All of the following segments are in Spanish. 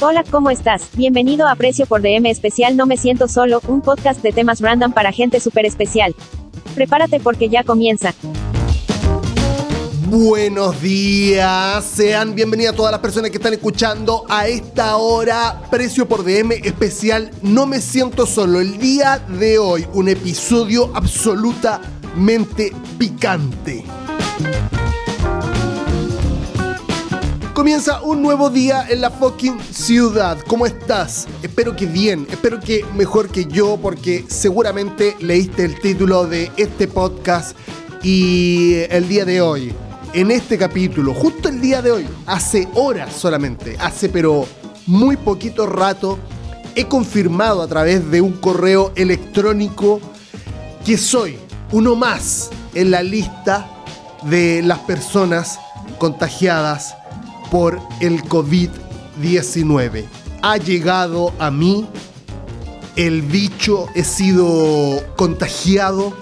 Hola, ¿cómo estás? Bienvenido a Precio por DM Especial No Me Siento Solo, un podcast de temas random para gente súper especial. Prepárate porque ya comienza. Buenos días, sean bienvenidas todas las personas que están escuchando a esta hora Precio por DM especial No me siento solo. El día de hoy un episodio absolutamente picante. Comienza un nuevo día en la fucking ciudad. ¿Cómo estás? Espero que bien, espero que mejor que yo porque seguramente leíste el título de este podcast y el día de hoy, en este capítulo, justo el día de hoy, hace horas solamente, hace pero muy poquito rato, he confirmado a través de un correo electrónico que soy uno más en la lista de las personas contagiadas por el COVID-19. Ha llegado a mí, el bicho, he sido contagiado,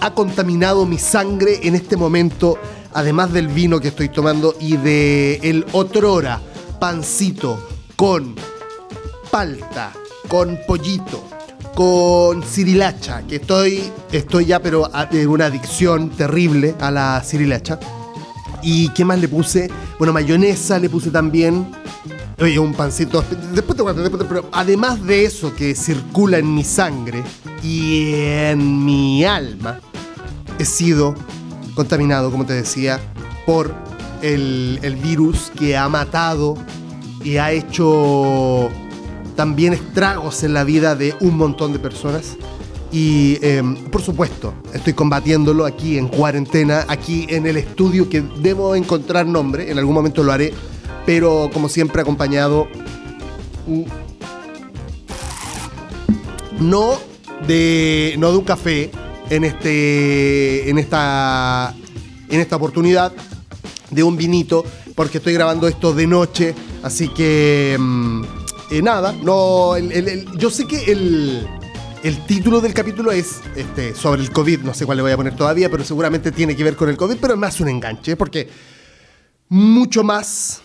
ha contaminado mi sangre en este momento, además del vino que estoy tomando y de el otrora pancito con palta, con pollito, con cirilacha, que estoy, estoy ya pero en una adicción terrible a la cirilacha. ¿Y qué más le puse? Bueno, mayonesa le puse también. Oye, un pancito. Después te cuento, después te- pero además de eso que circula en mi sangre y en mi alma, he sido contaminado, como te decía, por el, el virus que ha matado y ha hecho también estragos en la vida de un montón de personas. Y eh, por supuesto, estoy combatiéndolo aquí en cuarentena, aquí en el estudio que debo encontrar nombre, en algún momento lo haré, pero como siempre acompañado no de no de un café en este en esta en esta oportunidad de un vinito porque estoy grabando esto de noche así que mm, eh, nada no el- yo sé que el el título del capítulo es este, sobre el COVID, no sé cuál le voy a poner todavía, pero seguramente tiene que ver con el COVID, pero es más un enganche, porque mucho más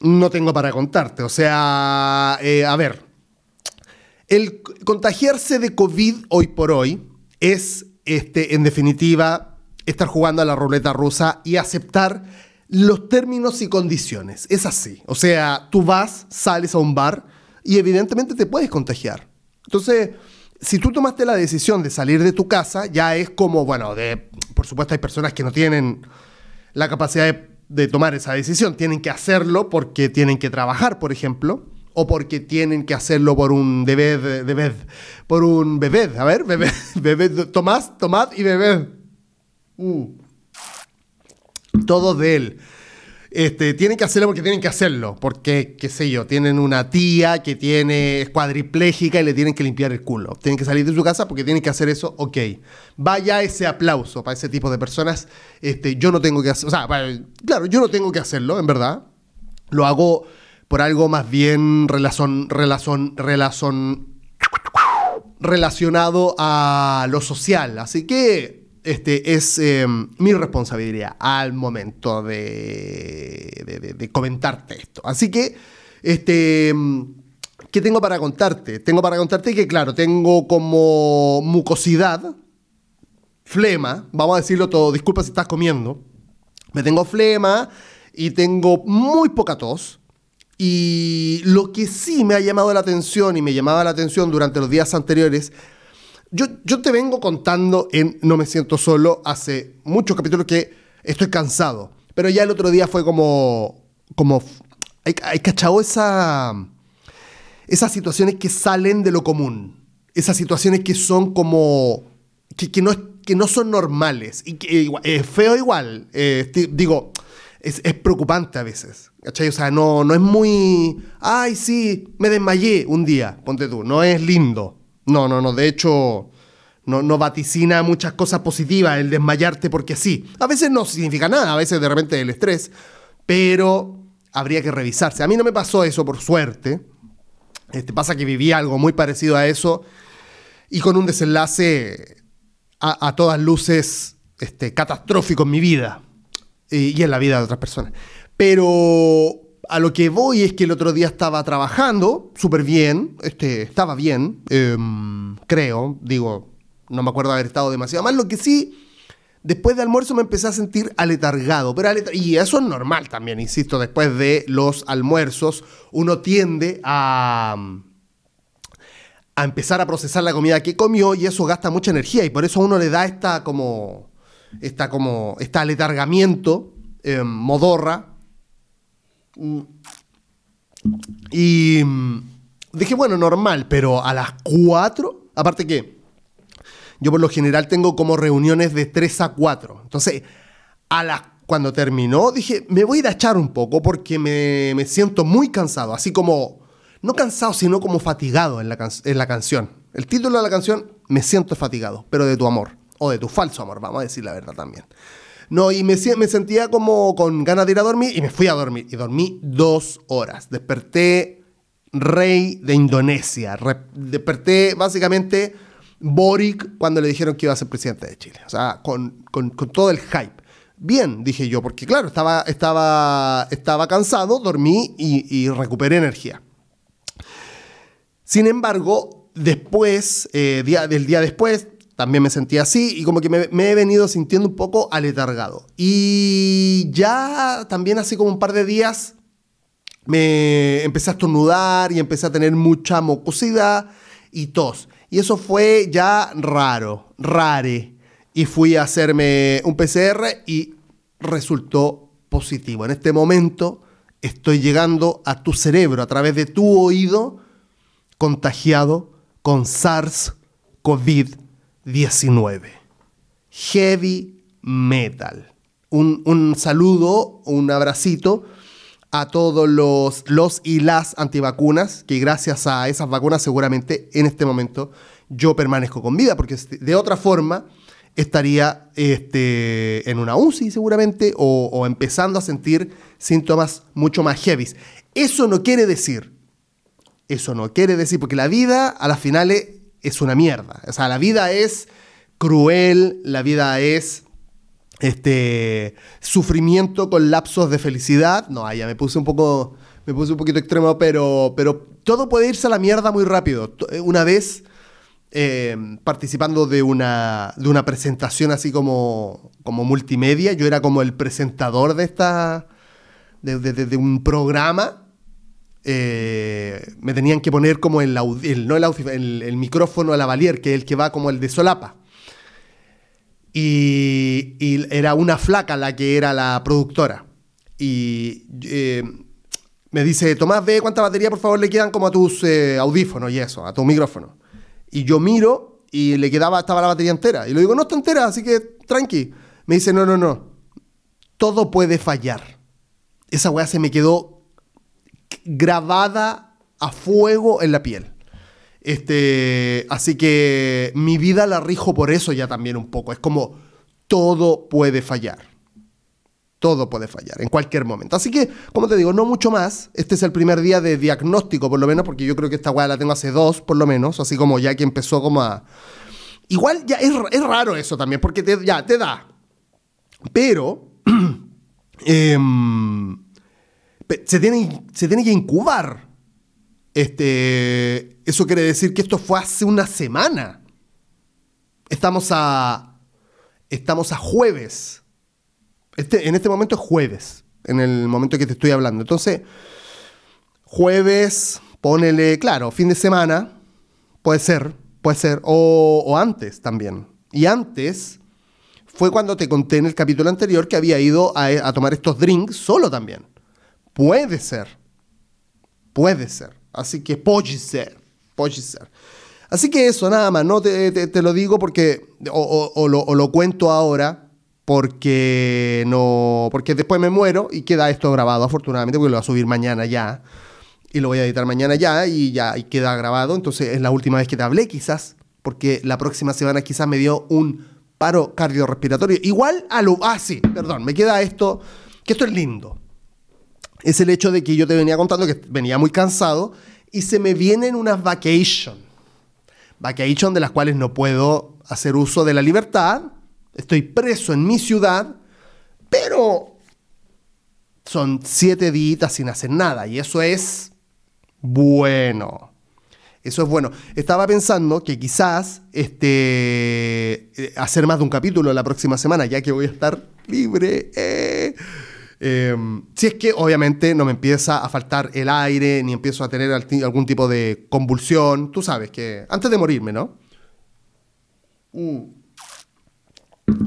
no tengo para contarte. O sea, eh, a ver, el contagiarse de COVID hoy por hoy es, este, en definitiva, estar jugando a la ruleta rusa y aceptar los términos y condiciones. Es así. O sea, tú vas, sales a un bar y evidentemente te puedes contagiar. Entonces, si tú tomaste la decisión de salir de tu casa, ya es como, bueno, de, por supuesto hay personas que no tienen la capacidad de, tomar esa decisión. Tienen que hacerlo porque tienen que trabajar, por ejemplo, o porque tienen que hacerlo por un deber, deber por un bebé. A ver, bebé, bebé, tomás, tomad y bebé. Mm. Todo de él. Este, tienen que hacerlo porque tienen que hacerlo, porque, qué sé yo, tienen una tía que tiene es cuadripléjica y le tienen que limpiar el culo. Tienen que salir de su casa porque tienen que hacer eso, ok. Vaya ese aplauso para ese tipo de personas. Este, yo no tengo que hacer, o sea, claro, yo no tengo que hacerlo, en verdad. Lo hago por algo más bien relación, relación, relación, relacionado a lo social. Así que este es eh, mi responsabilidad al momento de, de- comentarte esto. Así que, este, ¿qué tengo para contarte? Tengo para contarte que, claro, tengo como mucosidad, flema, vamos a decirlo todo, disculpa si estás comiendo, me tengo flema y tengo muy poca tos. Y lo que sí me ha llamado la atención y me llamaba la atención durante los días anteriores, yo, yo te vengo contando en No me siento solo hace muchos capítulos que estoy cansado, pero ya el otro día fue como, como, hay, hay cachado esa, esas situaciones que salen de lo común, esas situaciones que son como, que, no, que no son normales y que es feo igual, eh, digo, es, es preocupante a veces, ¿cachai? O sea, no, no es muy, ay, sí, me desmayé un día, ponte tú, no es lindo. No, no, no, de hecho, no, no vaticina muchas cosas positivas el desmayarte porque sí. A veces no significa nada, a veces de repente el estrés, pero habría que revisarse. A mí no me pasó eso, por suerte. Este, pasa que viví algo muy parecido a eso y con un desenlace a, todas luces este, catastrófico en mi vida y en la vida de otras personas. Pero a lo que voy es que el otro día estaba trabajando súper bien, este, estaba bien, em, creo, digo, no me acuerdo haber estado demasiado mal, lo que sí, después de almuerzo me empecé a sentir aletargado, pero y eso es normal también, insisto, después de los almuerzos uno tiende a a empezar a procesar la comida que comió y eso gasta mucha energía y por eso a uno le da esta como esta como este aletargamiento em, modorra. Y mm, dije bueno normal pero a las 4 aparte que yo por lo general tengo como reuniones de 3 a 4 entonces a las cuando terminó dije me voy a ir a echar un poco porque me, me siento muy cansado así como no cansado, sino como fatigado en la, en la canción. El título de la canción, Me siento fatigado, pero de tu amor, o de tu falso amor, vamos a decir la verdad también. No, y me, sentía como con ganas de ir a dormir y me fui a dormir. Y dormí dos horas. Desperté rey de Indonesia. desperté básicamente Boric cuando le dijeron que iba a ser presidente de Chile. O sea, con, con, con todo el hype. Bien, dije yo, porque claro, estaba, estaba, estaba cansado, dormí y, y recuperé energía. Sin embargo, después, eh, día, del día después, también me sentí así y como que me, he venido sintiendo un poco aletargado. Y ya también hace como un par de días me empecé a estornudar y empecé a tener mucha mucosidad y tos. Y eso fue ya raro, rare. Y fui a hacerme un PCR y resultó positivo. En este momento estoy llegando a tu cerebro a través de tu oído contagiado con SARS-CoV-19. Heavy metal. Un, saludo, un abracito a todos los, los y las antivacunas, que gracias a esas vacunas seguramente en este momento yo permanezco con vida, porque de otra forma estaría este, en una UCI seguramente o, o empezando a sentir síntomas mucho más heavy. Eso no quiere decir eso no quiere decir, porque la vida a las finales es una mierda. O sea, la vida es cruel, la vida es este sufrimiento con lapsos de felicidad. No, ya me puse un poco me puse un poquito extremo, pero pero todo puede irse a la mierda muy rápido. Eh, una vez eh, participando de una, de una presentación así como, como multimedia, yo era como el presentador de esta de un programa eh, me tenían que poner como el, no el, el, micrófono a la valier, que es el que va como el de solapa. Y, era una flaca la que era la productora. Y eh, me dice, Tomás, ve cuánta batería por favor le quedan como a tus eh, audífonos y eso, a tu micrófono. Y yo miro y le quedaba, estaba la batería entera. Y le digo, no está entera, así que tranqui. Me dice, no, no, no. Todo puede fallar. Esa weá se me quedó grabada a fuego en la piel. Este, así que mi vida la rijo por eso ya también un poco. Es como todo puede fallar. Todo puede fallar en cualquier momento. Así que, como te digo, no mucho más. Este es el primer día de diagnóstico, por lo menos, porque yo creo que esta weá la tengo hace dos, por lo menos. Así como ya que empezó como a. Igual ya es, raro eso también, porque ya te da. Pero. Em, se tiene, se tiene que incubar. Este, eso quiere decir que esto fue hace una semana. Estamos a, estamos a jueves. Este, en este momento es jueves, en el momento que te estoy hablando. Entonces, jueves, ponele, claro, fin de semana, puede ser, puede ser, o, antes también. Y antes fue cuando te conté en el capítulo anterior que había ido a, a tomar estos drinks solo también. Puede ser. Puede ser. Así que puede ser. Puede ser. Así que eso, nada más. No te, lo digo porque. O, lo, cuento ahora. Porque no. Porque después me muero y queda esto grabado, afortunadamente, porque lo voy a subir mañana ya. Y lo voy a editar mañana ya. Y ya y queda grabado. Entonces es la última vez que te hablé, quizás. Porque la próxima semana quizás me dio un paro cardiorrespiratorio. Igual a lo. Ah, sí, perdón. Me queda esto. Que esto es lindo es el hecho de que yo te venía contando que venía muy cansado y se me vienen unas vacations. Vacations de las cuales no puedo hacer uso de la libertad. Estoy preso en mi ciudad, pero son siete días sin hacer nada. Y eso es bueno. Eso es bueno. Estaba pensando que quizás este, eh, hacer más de un capítulo la próxima semana, ya que voy a estar libre. Eh. Em, si es que obviamente no me empieza a faltar el aire, ni empiezo a tener algún tipo de convulsión. Tú sabes que antes de morirme, ¿no? Mm.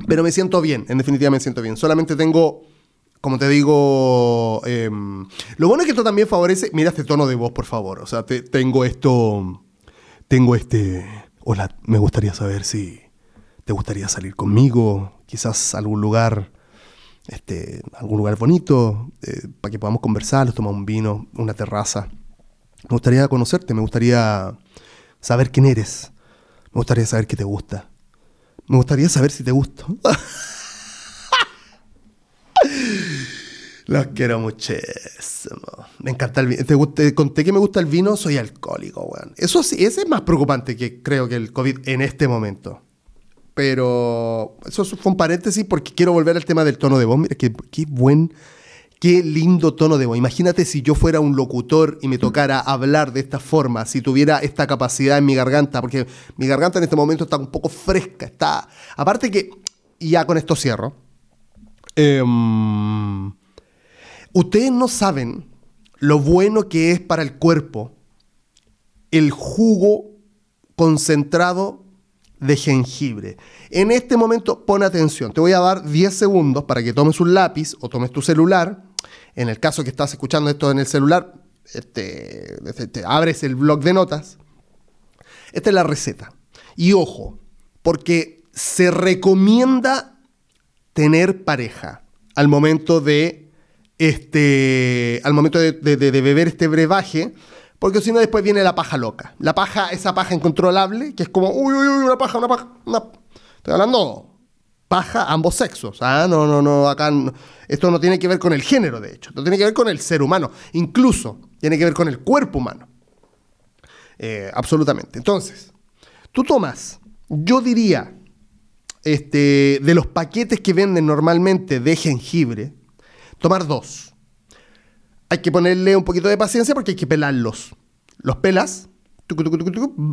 Pero me siento bien, en definitiva me siento bien. Solamente tengo, como te digo, em, lo bueno es que esto también favorece, mira este tono de voz, por favor. O sea, tengo esto, tengo este, hola, me gustaría saber si te gustaría salir conmigo, quizás algún lugar este, algún lugar bonito eh, para que podamos conversar, tomar un vino, una terraza. Me gustaría conocerte, me gustaría saber quién eres, me gustaría saber qué te gusta, me gustaría saber si te gusto. Los quiero muchísimo. Me encanta el vino. Te, conté que me gusta el vino, soy alcohólico, weón. Eso sí, ese es más preocupante que creo que el COVID en este momento. Pero eso fue un paréntesis porque quiero volver al tema del tono de voz. Mira, qué, qué buen, qué lindo tono de voz. Imagínate si yo fuera un locutor y me tocara hablar de esta forma, si tuviera esta capacidad en mi garganta, porque mi garganta en este momento está un poco fresca. Está, aparte que, ya con esto cierro. Em, ustedes no saben lo bueno que es para el cuerpo el jugo concentrado de jengibre. En este momento pon atención, te voy a dar 10 segundos para que tomes un lápiz o tomes tu celular. En el caso que estás escuchando esto en el celular, este, este, abres el blog de notas. Esta es la receta. Y ojo, porque se recomienda tener pareja al momento de este, al momento de beber este brebaje, porque si no, después viene la paja loca. La paja, esa paja incontrolable, que es como, uy, uy, uy, una paja, una paja. Estoy hablando paja ambos sexos. Ah, no, no, no, acá. Esto no tiene que ver con el género, de hecho. Esto tiene que ver con el ser humano. Incluso tiene que ver con el cuerpo humano. Eh, absolutamente. Entonces, tú tomas, yo diría, este, de los paquetes que venden normalmente de jengibre, tomar dos hay que ponerle un poquito de paciencia porque hay que pelarlos. Los pelas,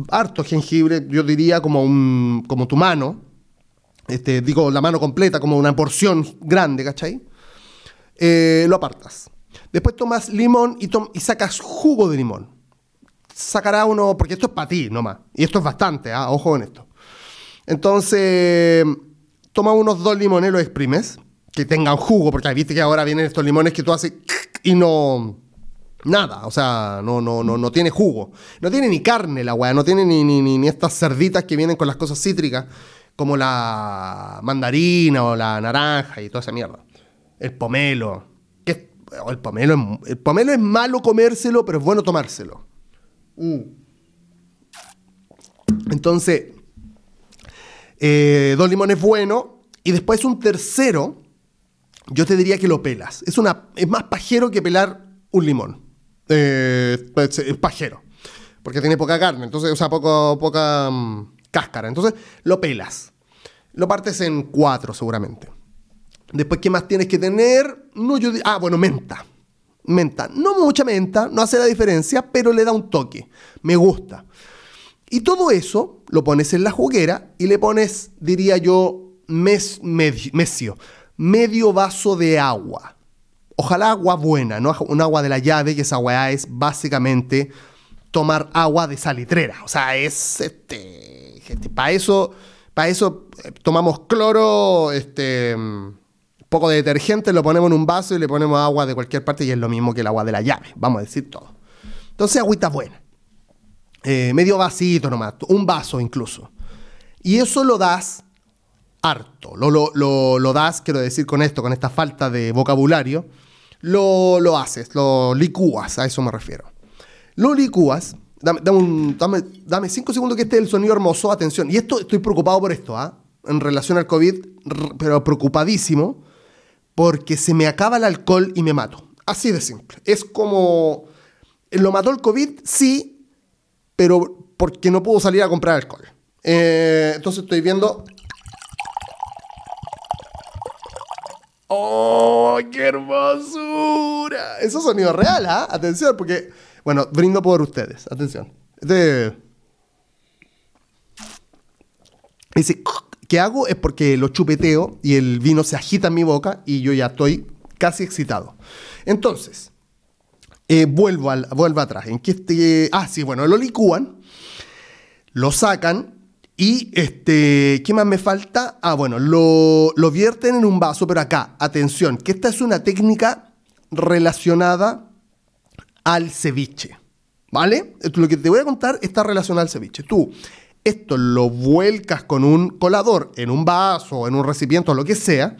harto jengibre, yo diría como, un, como tu mano, este, digo la mano completa, como una porción grande, ¿cachai? Eh, lo apartas. Después tomas limón y, y sacas jugo de limón. Sacará uno, porque esto es para ti nomás. Y esto es bastante, ¿ah? ojo en esto. Entonces, toma unos dos limones, los exprimes, que tengan jugo, porque viste que ahora vienen estos limones que tú haces y no nada, o sea, no, no, no, no tiene jugo. No tiene ni carne la weá, no tiene ni, ni, ni, estas cerditas que vienen con las cosas cítricas, como la mandarina o la naranja y toda esa mierda. El pomelo. Que, el, pomelo es, el pomelo es malo comérselo, pero es bueno tomárselo. Uh. Entonces, eh, dos limones buenos. Y después un tercero yo te diría que lo pelas. Es, una, es más pajero que pelar un limón. Eh, es pajero. Porque tiene poca carne, entonces, o sea, poco, poca mm, cáscara. Entonces, lo pelas. Lo partes en cuatro, seguramente. Después, ¿qué más tienes que tener? No, yo, ah, bueno, menta. Menta. No mucha menta, no hace la diferencia, pero le da un toque. Me gusta. Y todo eso lo pones en la juguera y le pones, diría yo, mes, mesio medio vaso de agua. Ojalá agua buena, no un agua de la llave, que esa agua es básicamente tomar agua de salitrera. O sea, es este. Para eso, para eso eh, tomamos cloro, este. poco de detergente, lo ponemos en un vaso y le ponemos agua de cualquier parte y es lo mismo que el agua de la llave, vamos a decir todo. Entonces, agüita buena. Eh, medio vasito nomás, un vaso incluso. Y eso lo das harto. Lo, lo, das, quiero decir con esto, con esta falta de vocabulario, lo, lo haces, lo licúas, a eso me refiero. Lo licúas, dame, dame, cinco segundos que este es el sonido hermoso, atención. Y esto, estoy preocupado por esto, ¿ah? En relación al COVID, pero preocupadísimo, porque se me acaba el alcohol y me mato. Así de simple. Es como... ¿Lo mató el COVID? Sí, pero porque no puedo salir a comprar alcohol. Eh, entonces estoy viendo ¡Oh, qué hermosura! Eso es sonido real, ¿ah? Atención, porque, bueno, brindo por ustedes. Atención. Este... Dice, ¿qué hago? Es porque lo chupeteo y el vino se agita en mi boca y yo ya estoy casi excitado. Entonces, eh, vuelvo, al, vuelvo atrás. ¿En qué este, ah, sí, bueno, lo licúan, lo sacan y, este, ¿qué más me falta? Ah, bueno, lo, lo vierten en un vaso, pero acá, atención, que esta es una técnica relacionada al ceviche. ¿Vale? Lo que te voy a contar está relacionado al ceviche. Tú esto lo vuelcas con un colador en un vaso, en un recipiente o lo que sea,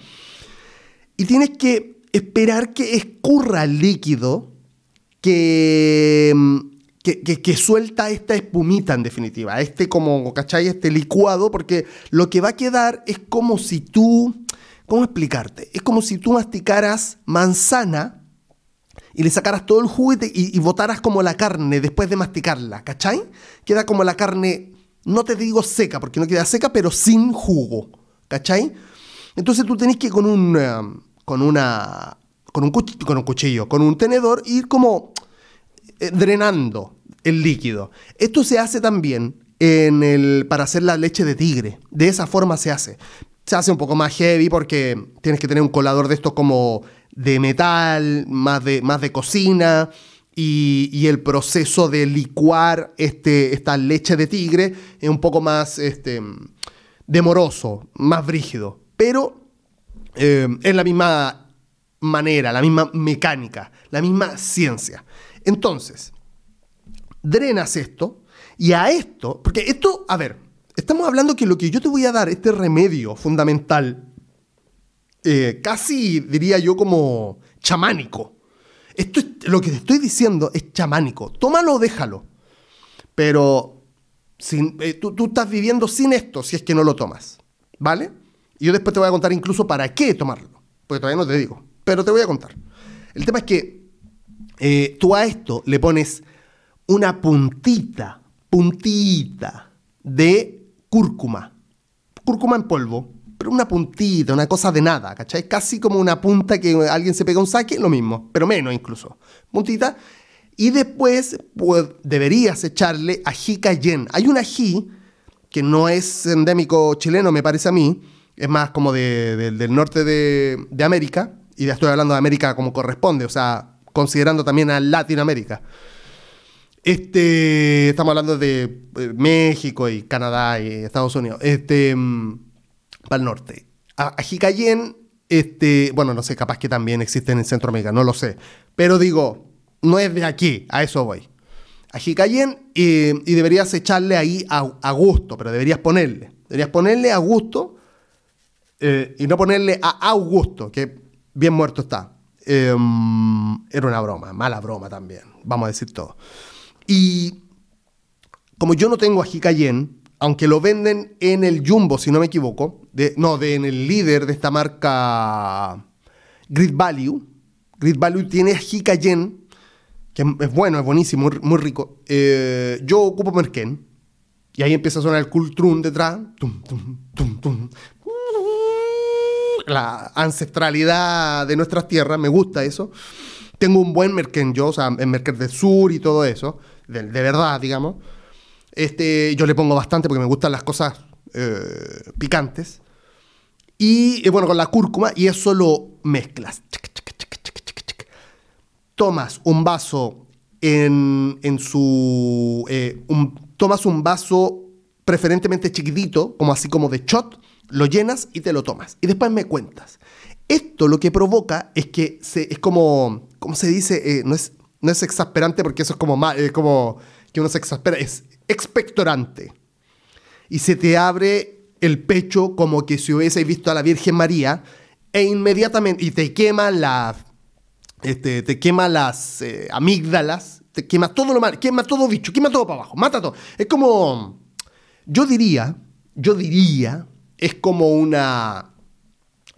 y tienes que esperar que escurra el líquido que que, suelta esta espumita en definitiva, este como, ¿cachai? Este licuado, porque lo que va a quedar es como si tú, ¿cómo explicarte? Es como si tú masticaras manzana y le sacaras todo el jugo y, y, botaras como la carne después de masticarla, ¿cachai? Queda como la carne, no te digo seca, porque no queda seca, pero sin jugo, ¿cachai? Entonces tú tenés que con un, um, con una, con un, con un cuchillo, con un tenedor, ir como eh, drenando el líquido. Esto se hace también en el, para hacer la leche de tigre. De esa forma se hace. Se hace un poco más heavy porque tienes que tener un colador de estos como de metal, más de, más de cocina. Y, el proceso de licuar este, esta leche de tigre es un poco más este, demoroso, más brígido. Pero eh, es la misma manera, la misma mecánica, la misma ciencia. Entonces, drenas esto y a esto, porque esto, a ver, estamos hablando que lo que yo te voy a dar, este remedio fundamental, eh, casi diría yo como chamánico. Esto es, lo que te estoy diciendo es chamánico. Tómalo o déjalo. Pero sin, eh, tú, tú, estás viviendo sin esto si es que no lo tomas. ¿Vale? Y yo después te voy a contar incluso para qué tomarlo. Porque todavía no te digo. Pero te voy a contar. El tema es que eh, tú a esto le pones una puntita, puntita de cúrcuma. Cúrcuma en polvo, pero una puntita, una cosa de nada, ¿cachai? Casi como una punta que alguien se pega un saque, lo mismo, pero menos incluso. Puntita. Y después pues, deberías echarle ají cayenne. Hay un ají que no es endémico chileno, me parece a mí, es más como del norte de, de América, y ya estoy hablando de América como corresponde, o sea, considerando también a Latinoamérica. Este, estamos hablando de eh, México y Canadá y Estados Unidos. Este, mm, para el norte. Ají este, bueno, no sé, capaz que también existe en Centroamérica, no lo sé. Pero digo, no es de aquí, a eso voy. Ají y deberías echarle ahí a, gusto, pero deberías ponerle. Deberías ponerle a gusto eh, y no ponerle a Augusto, que bien muerto está. Em, era una broma, mala broma también, vamos a decir todo. Y como yo no tengo ají cayenne, aunque lo venden en el Jumbo, si no me equivoco, de, no, de, en el líder de esta marca Grid Value, Grid Value tiene ají cayenne, que es bueno, es buenísimo, muy, rico. Eh, yo ocupo Merken, y ahí empieza a sonar el Cultrun detrás. Tum, tum, tum, la ancestralidad de nuestras tierras, me gusta eso. Tengo un buen merken yo, o sea, en Merker del Sur y todo eso, de, verdad, digamos. Este, yo le pongo bastante porque me gustan las cosas eh, picantes. Y bueno, con la cúrcuma, y eso lo mezclas. Tomas un vaso en, en su. Eh, tomas un vaso preferentemente chiquitito, como así como de shot, lo llenas y te lo tomas. Y después me cuentas. Esto lo que provoca es que se, es como, ¿cómo se dice? Eh, no, es, no es exasperante porque eso es como, es como que uno se exaspera, es expectorante. Y se te abre el pecho como que si hubiese visto a la Virgen María e inmediatamente, y te quema la, este, te quema las eh, amígdalas, te quema todo lo mal, quema todo bicho, quema todo para abajo, mata todo. Es como, yo diría, yo diría es como una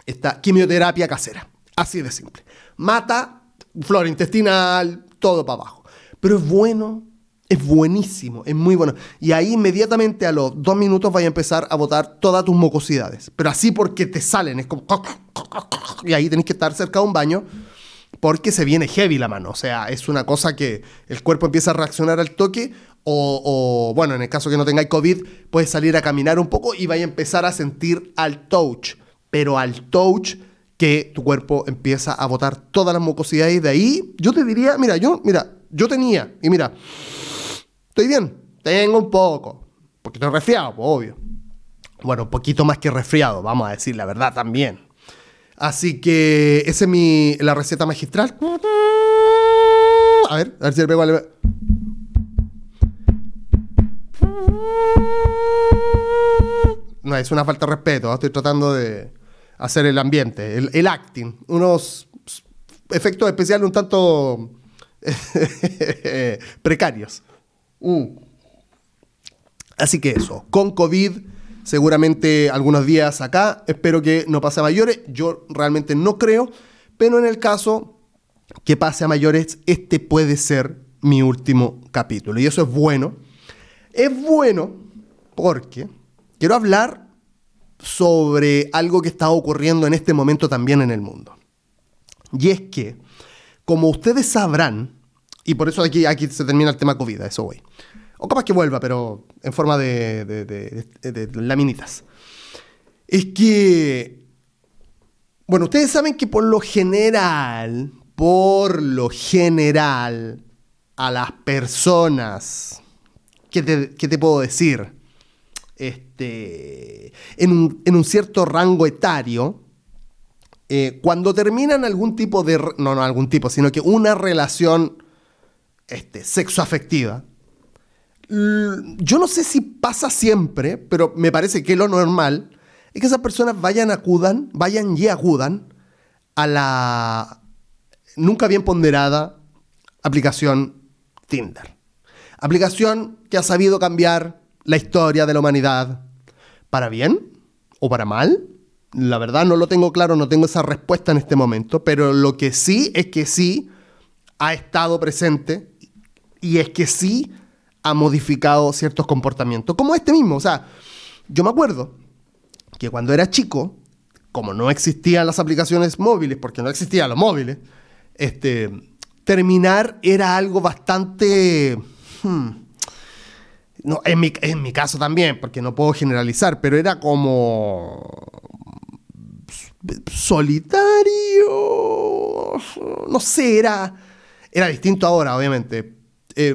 esta quimioterapia casera. Así de simple. Mata flora intestinal, todo para abajo. Pero es bueno, Es buenísimo, es muy bueno. Y ahí inmediatamente a los dos minutos vaya a empezar a botar todas tus mucosidades. Pero así porque te salen, es como... Y ahí tenés que estar cerca de un baño porque se viene heavy la mano. O sea, es una cosa que el cuerpo empieza a reaccionar al toque. O, bueno, en el caso que no tengáis COVID, puedes salir a caminar un poco y vaya a empezar a sentir al touch. Pero al touch que tu cuerpo empieza a botar todas las mucosidades. De ahí, yo te diría, mira, yo, mira, yo tenía, y mira, estoy bien, tengo un poco. Un poquito resfriado, pues, obvio. Bueno, un poquito más que resfriado, vamos a decir la verdad también. Así que esa es mi, la receta magistral. A ver, a ver si le pego al... No, es una falta de respeto. Estoy tratando de hacer el ambiente, el, acting. Unos efectos especiales un tanto precarios. Mm. Así que eso, con COVID seguramente algunos días acá. Espero que no pase a mayores. Yo realmente no creo, pero en el caso que pase a mayores, este puede ser mi último capítulo. Y eso es bueno. Es bueno porque quiero hablar sobre algo que está ocurriendo en este momento también en el mundo. Y es que, como ustedes sabrán, y por eso aquí, aquí se termina el tema COVID, eso voy. O capaz que vuelva, pero en forma de, de, laminitas. Es que, bueno, ustedes saben que por lo general, por lo general, a las personas, ¿qué te, puedo decir? Este, en, un, cierto rango etario, eh, cuando terminan algún tipo de, no, no algún tipo, sino que una relación este, sexoafectiva, yo no sé si pasa siempre, pero me parece que lo normal es que esas personas vayan, acudan, vayan y acudan a la nunca bien ponderada aplicación Tinder. Aplicación que ha sabido cambiar la historia de la humanidad para bien o para mal. La verdad no lo tengo claro, no tengo esa respuesta en este momento, pero lo que sí es que sí ha estado presente y es que sí ha modificado ciertos comportamientos, como este mismo. O sea, yo me acuerdo que cuando era chico, como no existían las aplicaciones móviles, porque no existían los móviles, este, terminar era algo bastante... Hmm, no, en mi, en mi caso también, porque no puedo generalizar, pero era como solitario. No sé, era, era distinto ahora, obviamente. Eh,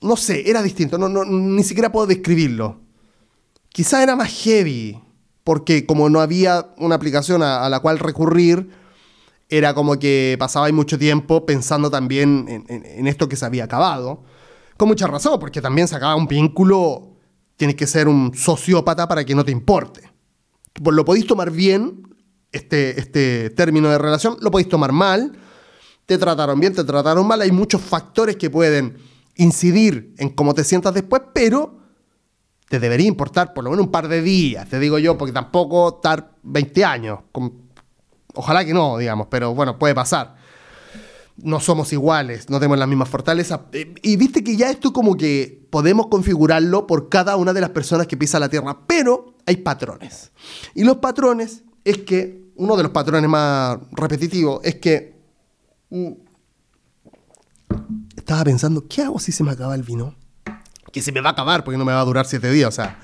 no sé, era distinto, no, ni siquiera puedo describirlo. Quizá era más heavy, porque como no había una aplicación a, la cual recurrir, era como que pasaba mucho tiempo pensando también en, esto que se había acabado. Con mucha razón, porque también se acaba un vínculo, tienes que ser un sociópata para que no te importe. Pues lo podéis tomar bien, este, este término de relación, lo podéis tomar mal, te trataron bien, te trataron mal, hay muchos factores que pueden incidir en cómo te sientas después, pero te debería importar por lo menos un par de días, te digo yo, porque tampoco estar 20 años. Ojalá que no, digamos, pero bueno, puede pasar. No somos iguales, no tenemos las mismas fortalezas. Eh, y viste que ya esto como que podemos configurarlo por cada una de las personas que pisa la Tierra, pero hay patrones. Y los patrones es que, uno de los patrones más repetitivos es que mm, estaba pensando, ¿qué hago si se me acaba el vino? Que se me va a acabar porque no me va a durar siete días. O sea,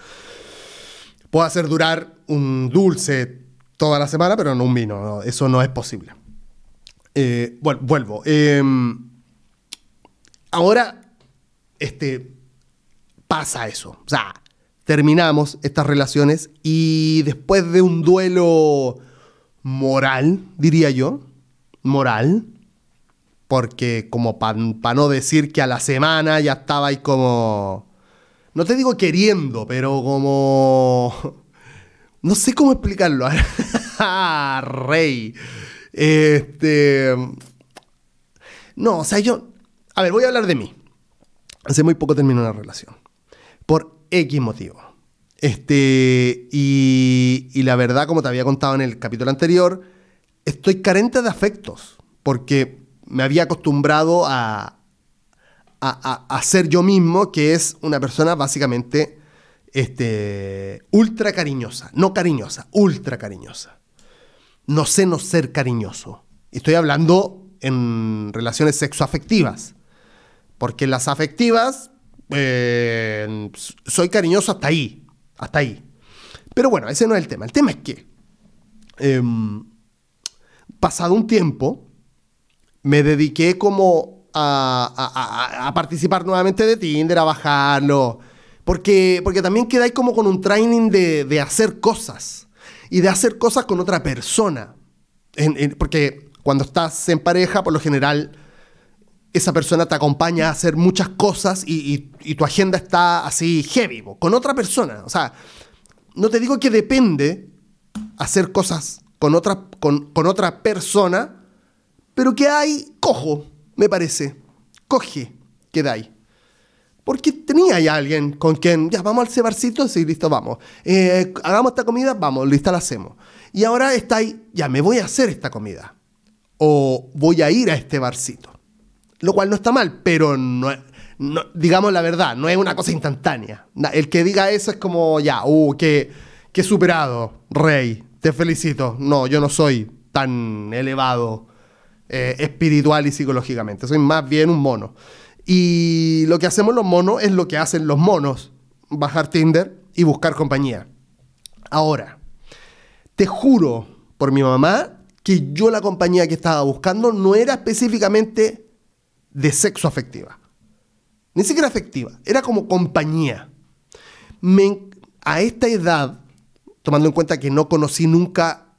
puedo hacer durar un dulce toda la semana, pero no un vino. eso no es posible. Eh, bueno, vuelvo. Em, ahora, este, pasa eso. O sea, terminamos estas relaciones y después de un duelo moral, diría yo, moral, porque como para no decir que a la semana ya estaba ahí como... No te digo queriendo, pero como... No sé cómo explicarlo. Ah, rey. Este... No, o sea, yo... A ver, voy a hablar de mí. Hace muy poco terminé una relación. Por X motivo. Este... Y, la verdad, como te había contado en el capítulo anterior, estoy carente de afectos. Porque me había acostumbrado a, a, ser yo mismo, que es una persona básicamente este, ultra cariñosa. No cariñosa, ultra cariñosa. No sé no ser cariñoso. Estoy hablando en relaciones sexoafectivas. Porque las afectivas, eh, soy cariñoso hasta ahí. Hasta ahí. Pero bueno, ese no es el tema. El tema es que, em, pasado un tiempo, me dediqué como a, participar nuevamente de Tinder, a bajarlo. Porque, porque también quedáis como con un training de, hacer cosas. Y de hacer cosas con otra persona. porque cuando estás en pareja, por lo general, esa persona te acompaña a hacer muchas cosas y, tu agenda está así heavy, con otra persona. O sea, no te digo que depende hacer cosas con otra, con, otra persona, pero que hay cojo, me parece. Coge, que ahí. Porque tenía ya alguien con quien, ya vamos al cebarcito, sí, listo, vamos. Eh, hagamos esta comida, vamos, lista la hacemos. Y ahora está ahí, ya me voy a hacer esta comida. O voy a ir a este barcito. Lo cual no está mal, pero no, digamos la verdad, no es una cosa instantánea. El que diga eso es como, ya, uh, qué, qué superado, rey, te felicito. No, yo no soy tan elevado eh, espiritual y psicológicamente, soy más bien un mono. Y lo que hacemos los monos es lo que hacen los monos, bajar Tinder y buscar compañía. Ahora, te juro por mi mamá que yo la compañía que estaba buscando no era específicamente de sexo afectiva. Ni siquiera afectiva, era como compañía. a esta edad, tomando en cuenta que no conocí nunca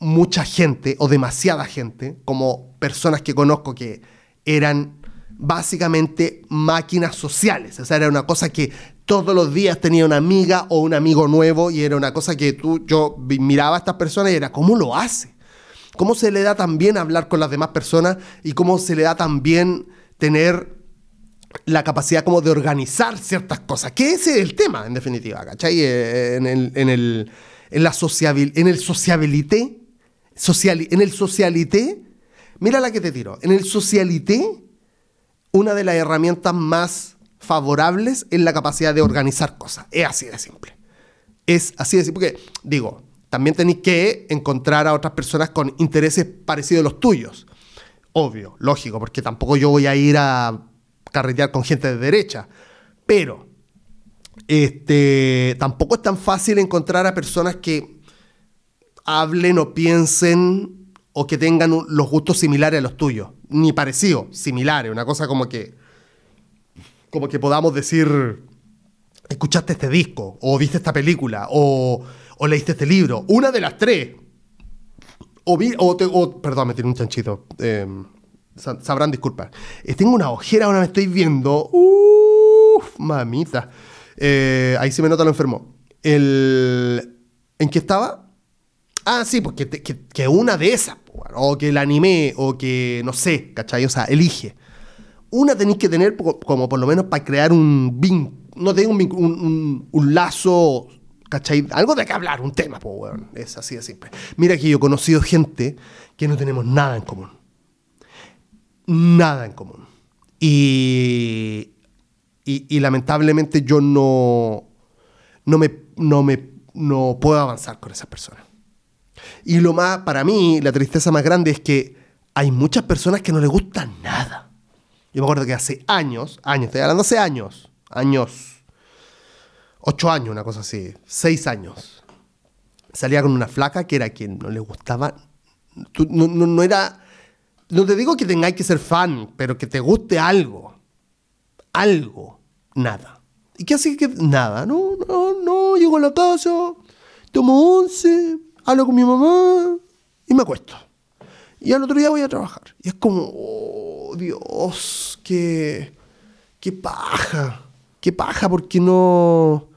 mucha gente o demasiada gente, como personas que conozco que eran básicamente máquinas sociales. O sea, era una cosa que todos los días tenía una amiga o un amigo nuevo y era una cosa que tú, yo miraba a estas personas y era, ¿cómo lo hace? ¿Cómo se le da también hablar con las demás personas y cómo se le da también tener la capacidad como de organizar ciertas cosas? Que ese es el tema, en definitiva, ¿cachai? Eh, en el, en el, en la sociabil, en el sociabilité, social, en el socialité, mira la que te tiro, en el socialité, una de las herramientas más favorables es la capacidad de organizar cosas. Es así de simple. Es así de simple. Porque, digo, también tenéis que encontrar a otras personas con intereses parecidos a los tuyos. Obvio, lógico, porque tampoco yo voy a ir a carretear con gente de derecha. Pero este, tampoco es tan fácil encontrar a personas que hablen o piensen o que tengan los gustos similares a los tuyos. Ni parecidos, similares. Una cosa como que. Como que podamos decir. Escuchaste este disco, o viste esta película, o o leíste este libro. Una de las tres. O, vi, o, perdón, me tiene un chanchito. Em, sabrán disculpar. Eh, tengo una ojera, ahora me estoy viendo. Uff, mamita. Eh, ahí sí me nota lo enfermo. El, ¿En qué estaba? Ah, sí, porque que, una de esas, o que el anime, o que no sé, ¿cachai? O sea, elige. Una tenéis que tener como por lo menos para crear un vínculo, no tengo un, un, un lazo ¿Cachai? Algo de qué hablar, un tema, pues, weón. Es así de simple. Mira que yo he conocido gente que no tenemos nada en común. Nada en común. Y, y, lamentablemente yo no, no, me, no, me, no puedo avanzar con esas personas. Y lo más, para mí, la tristeza más grande es que hay muchas personas que no les gusta nada. Yo me acuerdo que hace años, años, estoy hablando hace años, años, ocho años, una cosa así, seis años. Salía con una flaca que era quien no le gustaba. no, era. No te digo que tengáis que ser fan, pero que te guste algo. Algo. Nada. ¿Y qué hace que nada? No, no, no. Llego a la casa, tomo once, hablo con mi mamá y me acuesto. Y al otro día voy a trabajar. Y es como, oh, Dios, qué, qué paja. Qué paja, porque no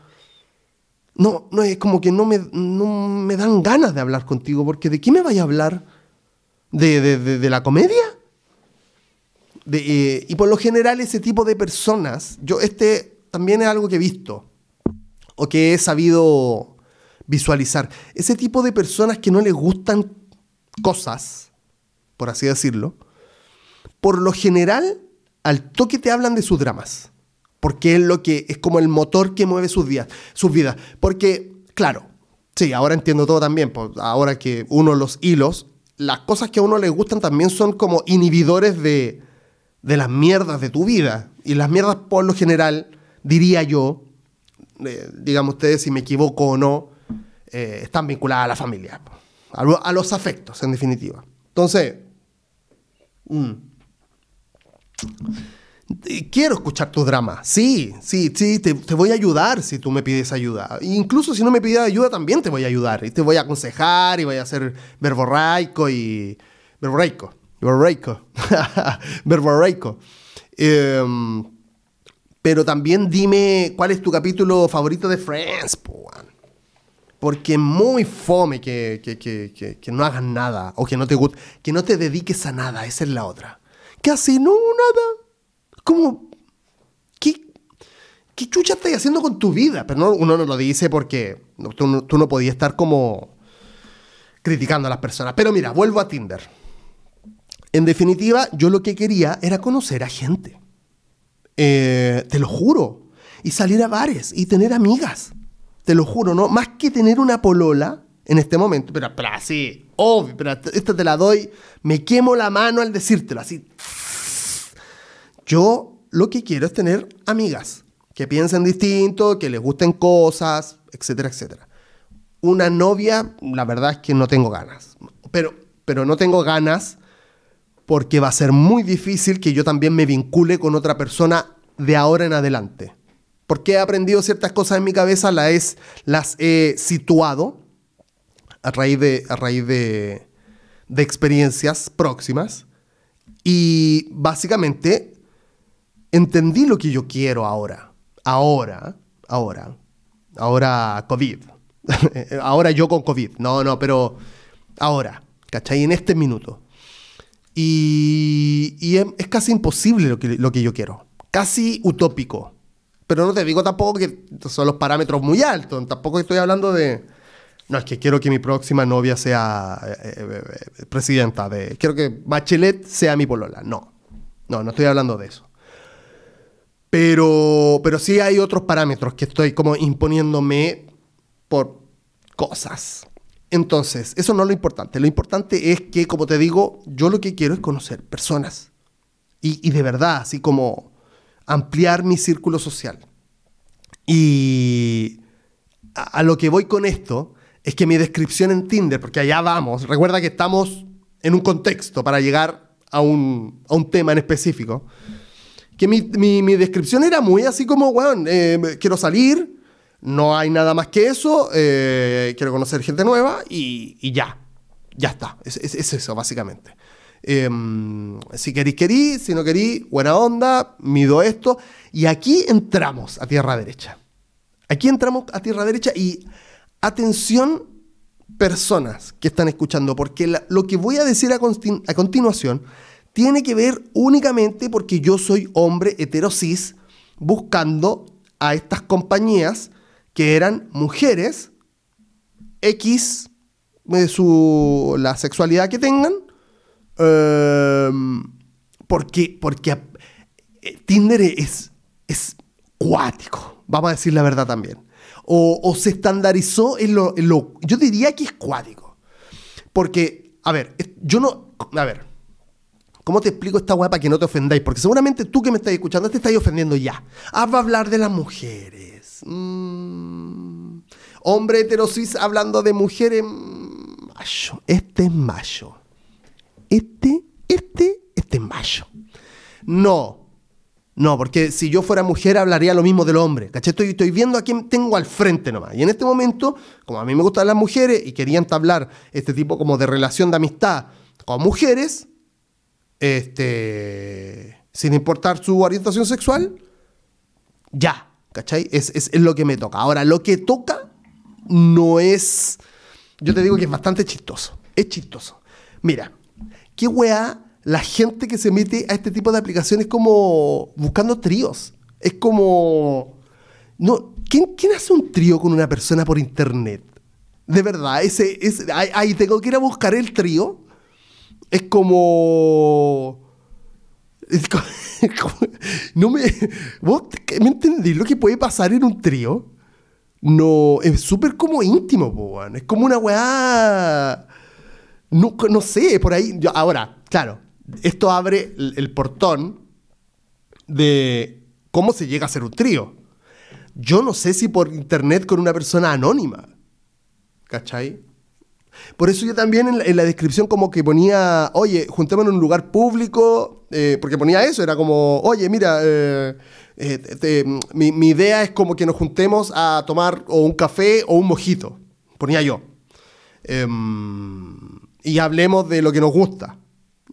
no, no es como que no me, me dan ganas de hablar contigo, porque ¿de qué me vaya a hablar? ¿De, la comedia? Eh, y por lo general ese tipo de personas, yo este también es algo que he visto, o que he sabido visualizar, ese tipo de personas que no les gustan cosas, por así decirlo, por lo general al toque te hablan de sus dramas. Porque es lo que es como el motor que mueve sus, días, sus vidas. Porque, claro, sí, ahora entiendo todo también. Pues, ahora que uno los hilos, las cosas que a uno le gustan también son como inhibidores de, de las mierdas de tu vida. Y las mierdas, por lo general, diría yo, eh, digamos ustedes si me equivoco o no, eh, están vinculadas a la familia, a, los afectos, en definitiva. Entonces, mm, quiero escuchar tu drama. Sí, sí, sí, te, voy a ayudar si tú me pides ayuda. Incluso si no me pides ayuda, también te voy a ayudar. Y te voy a aconsejar y voy a hacer verborraico y... Verborraico. Verborraico. verborraico. Em, pero también dime cuál es tu capítulo favorito de Friends, porque muy fome que, que, no hagas nada o que no te que no te dediques a nada, esa es la otra. Casi no, nada. Como, ¿qué, qué chucha estás haciendo con tu vida? Pero no, uno no lo dice porque tú, tú no podías estar como criticando a las personas. Pero mira, vuelvo a Tinder. En definitiva, yo lo que quería era conocer a gente. Eh, te lo juro. Y salir a bares y tener amigas. Te lo juro, ¿no? Más que tener una polola en este momento. Pero, así, obvio, pero esta te la doy. Me quemo la mano al decírtelo, así. Yo lo que quiero es tener amigas que piensen distinto, que les gusten cosas, etcétera, etcétera. Una novia, la verdad es que no tengo ganas. Pero, pero no tengo ganas porque va a ser muy difícil que yo también me vincule con otra persona de ahora en adelante. Porque he aprendido ciertas cosas en mi cabeza, las, las he situado a raíz, de, a raíz de, de experiencias próximas. Y básicamente entendí lo que yo quiero ahora. Ahora, ahora, ahora COVID. ahora yo con COVID. No, no, pero ahora, ¿cachai? En este minuto. Y, es, casi imposible lo que, lo que yo quiero. Casi utópico. Pero no te digo tampoco que son los parámetros muy altos. Tampoco estoy hablando de... No, es que quiero que mi próxima novia sea eh, eh, eh, presidenta de... Quiero que Bachelet sea mi polola. No. No, no estoy hablando de eso. Pero, pero sí hay otros parámetros que estoy como imponiéndome por cosas. Entonces, eso no es lo importante. Lo importante es que, como te digo, yo lo que quiero es conocer personas. Y, de verdad, así como ampliar mi círculo social. Y a, lo que voy con esto es que mi descripción en Tinder, porque allá vamos, recuerda que estamos en un contexto para llegar a un, tema en específico, que mi, descripción era muy así como, bueno, eh, quiero salir, no hay nada más que eso, eh, quiero conocer gente nueva y, ya, ya está, es, eso básicamente. Em, si queréis, querí, si no querí, buena onda, mido esto. Y aquí entramos a tierra derecha. Aquí entramos a tierra derecha y atención personas que están escuchando, porque lo que voy a decir a, a, continuación tiene que ver únicamente porque yo soy hombre heterosis buscando a estas compañías que eran mujeres X de su, la sexualidad que tengan, em, porque, porque eh, Tinder es, es cuático, vamos a decir la verdad también. O, se estandarizó en lo, Yo diría que es cuático. Porque, a ver, yo no... A ver, ¿cómo te explico esta weá para que no te ofendáis? Porque seguramente tú que me estás escuchando te estás ofendiendo ya. Ah, va a hablar de las mujeres Mm. Hombre heterosis hablando de mujeres. Macho. Este es macho. Este, este, este es macho. No. No, porque si yo fuera mujer hablaría lo mismo del hombre. ¿Cachai? Estoy, estoy viendo a quién tengo al frente nomás. Y en este momento, como a mí me gustan las mujeres y quería entablar este tipo como de relación de amistad con mujeres, este, sin importar su orientación sexual, ya, ¿Cachai? Es, lo que me toca. Ahora, lo que toca no es. Yo te digo que es bastante chistoso. Es chistoso. Mira, qué weá la gente que se mete a este tipo de aplicaciones como buscando tríos. Es como. No, ¿quién, ¿Quién hace un trío con una persona por internet? De verdad, ese, ese ahí tengo que ir a buscar el trío. Es como. Es como no me. ¿Vos me entendés lo que puede pasar en un trío? No. Es súper como íntimo, po, Es como una weá. No, sé, por ahí. ahora, claro, esto abre el, portón de cómo se llega a ser un trío. Yo no sé si por internet con una persona anónima. ¿Cachai? Por eso yo también en la, descripción como que ponía, oye, juntémonos en un lugar público, eh, porque ponía eso, era como, oye, mira, eh, eh, mi, mi, idea es como que nos juntemos a tomar o un café o un mojito, ponía yo. Em, y hablemos de lo que nos gusta.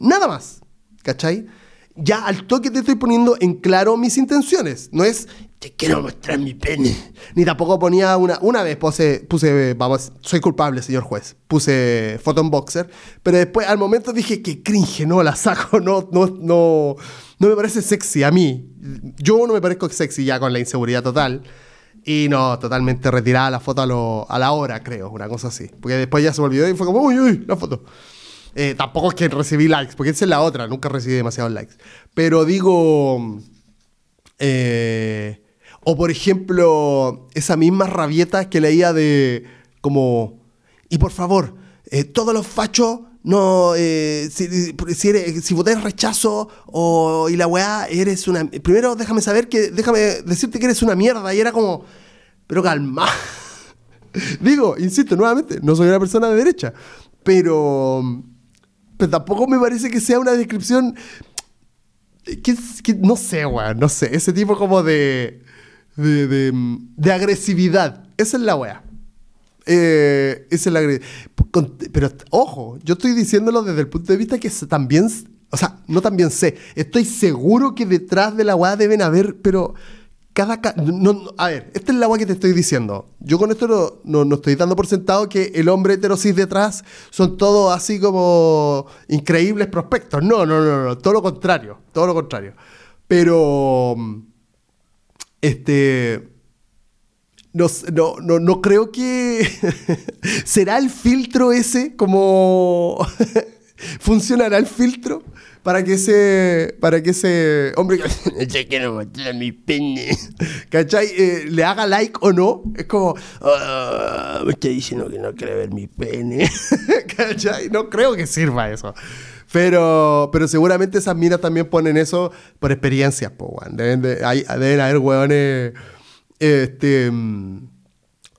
Nada más, ¿cachai? Ya al toque te estoy poniendo en claro mis intenciones. No es, te quiero mostrar mi pene. Ni tampoco ponía una. Una vez puse, puse, vamos, soy culpable, señor juez. Puse foto en boxer. Pero después, al momento dije que cringe, no la saco, no, no, no. No me parece sexy a mí. Yo no me parezco sexy ya con la inseguridad total. Y no, totalmente retirada la foto a, la hora, creo, una cosa así. Porque después ya se me olvidó y fue como, uy, uy, la foto. Eh, tampoco es que recibí likes, porque esa es la otra, nunca recibí demasiados likes. Pero digo. Eh, o por ejemplo, esa misma rabieta que leía de como, y por favor, eh, todos los fachos, no, eh, si, si, eres, si rechazo o, y la weá, eres una... Primero déjame saber que, déjame decirte que eres una mierda y era como, pero calma. Digo, insisto, nuevamente, no soy una persona de derecha, pero, pero tampoco me parece que sea una descripción... Que, no sé, weón, no sé, ese tipo como de de, de, agresividad. Esa es la wea. Eh, es la Pero ojo, yo estoy diciéndolo desde el punto de vista que también, o sea, no también sé, estoy seguro que detrás de la deben haber, pero cada... no, a ver, esta es la weá que te estoy diciendo. Yo con esto no, no, estoy dando por sentado que el hombre heterosis detrás son todos así como increíbles prospectos. No, no, no, no, todo lo contrario, todo lo contrario. Pero este. No, no, no, creo que. ¿Será el filtro ese como. ¿Funcionará el filtro? Para que ese. Para que ese hombre que. quiero mostrar mi pene. ¿Cachai? Eh, le haga like o no. Es como. Ah, me está diciendo que no quiere ver mi pene. ¿Cachai? No creo que sirva eso. Pero, pero seguramente esas minas también ponen eso por experiencias, po, deben, de, deben haber hueones, este,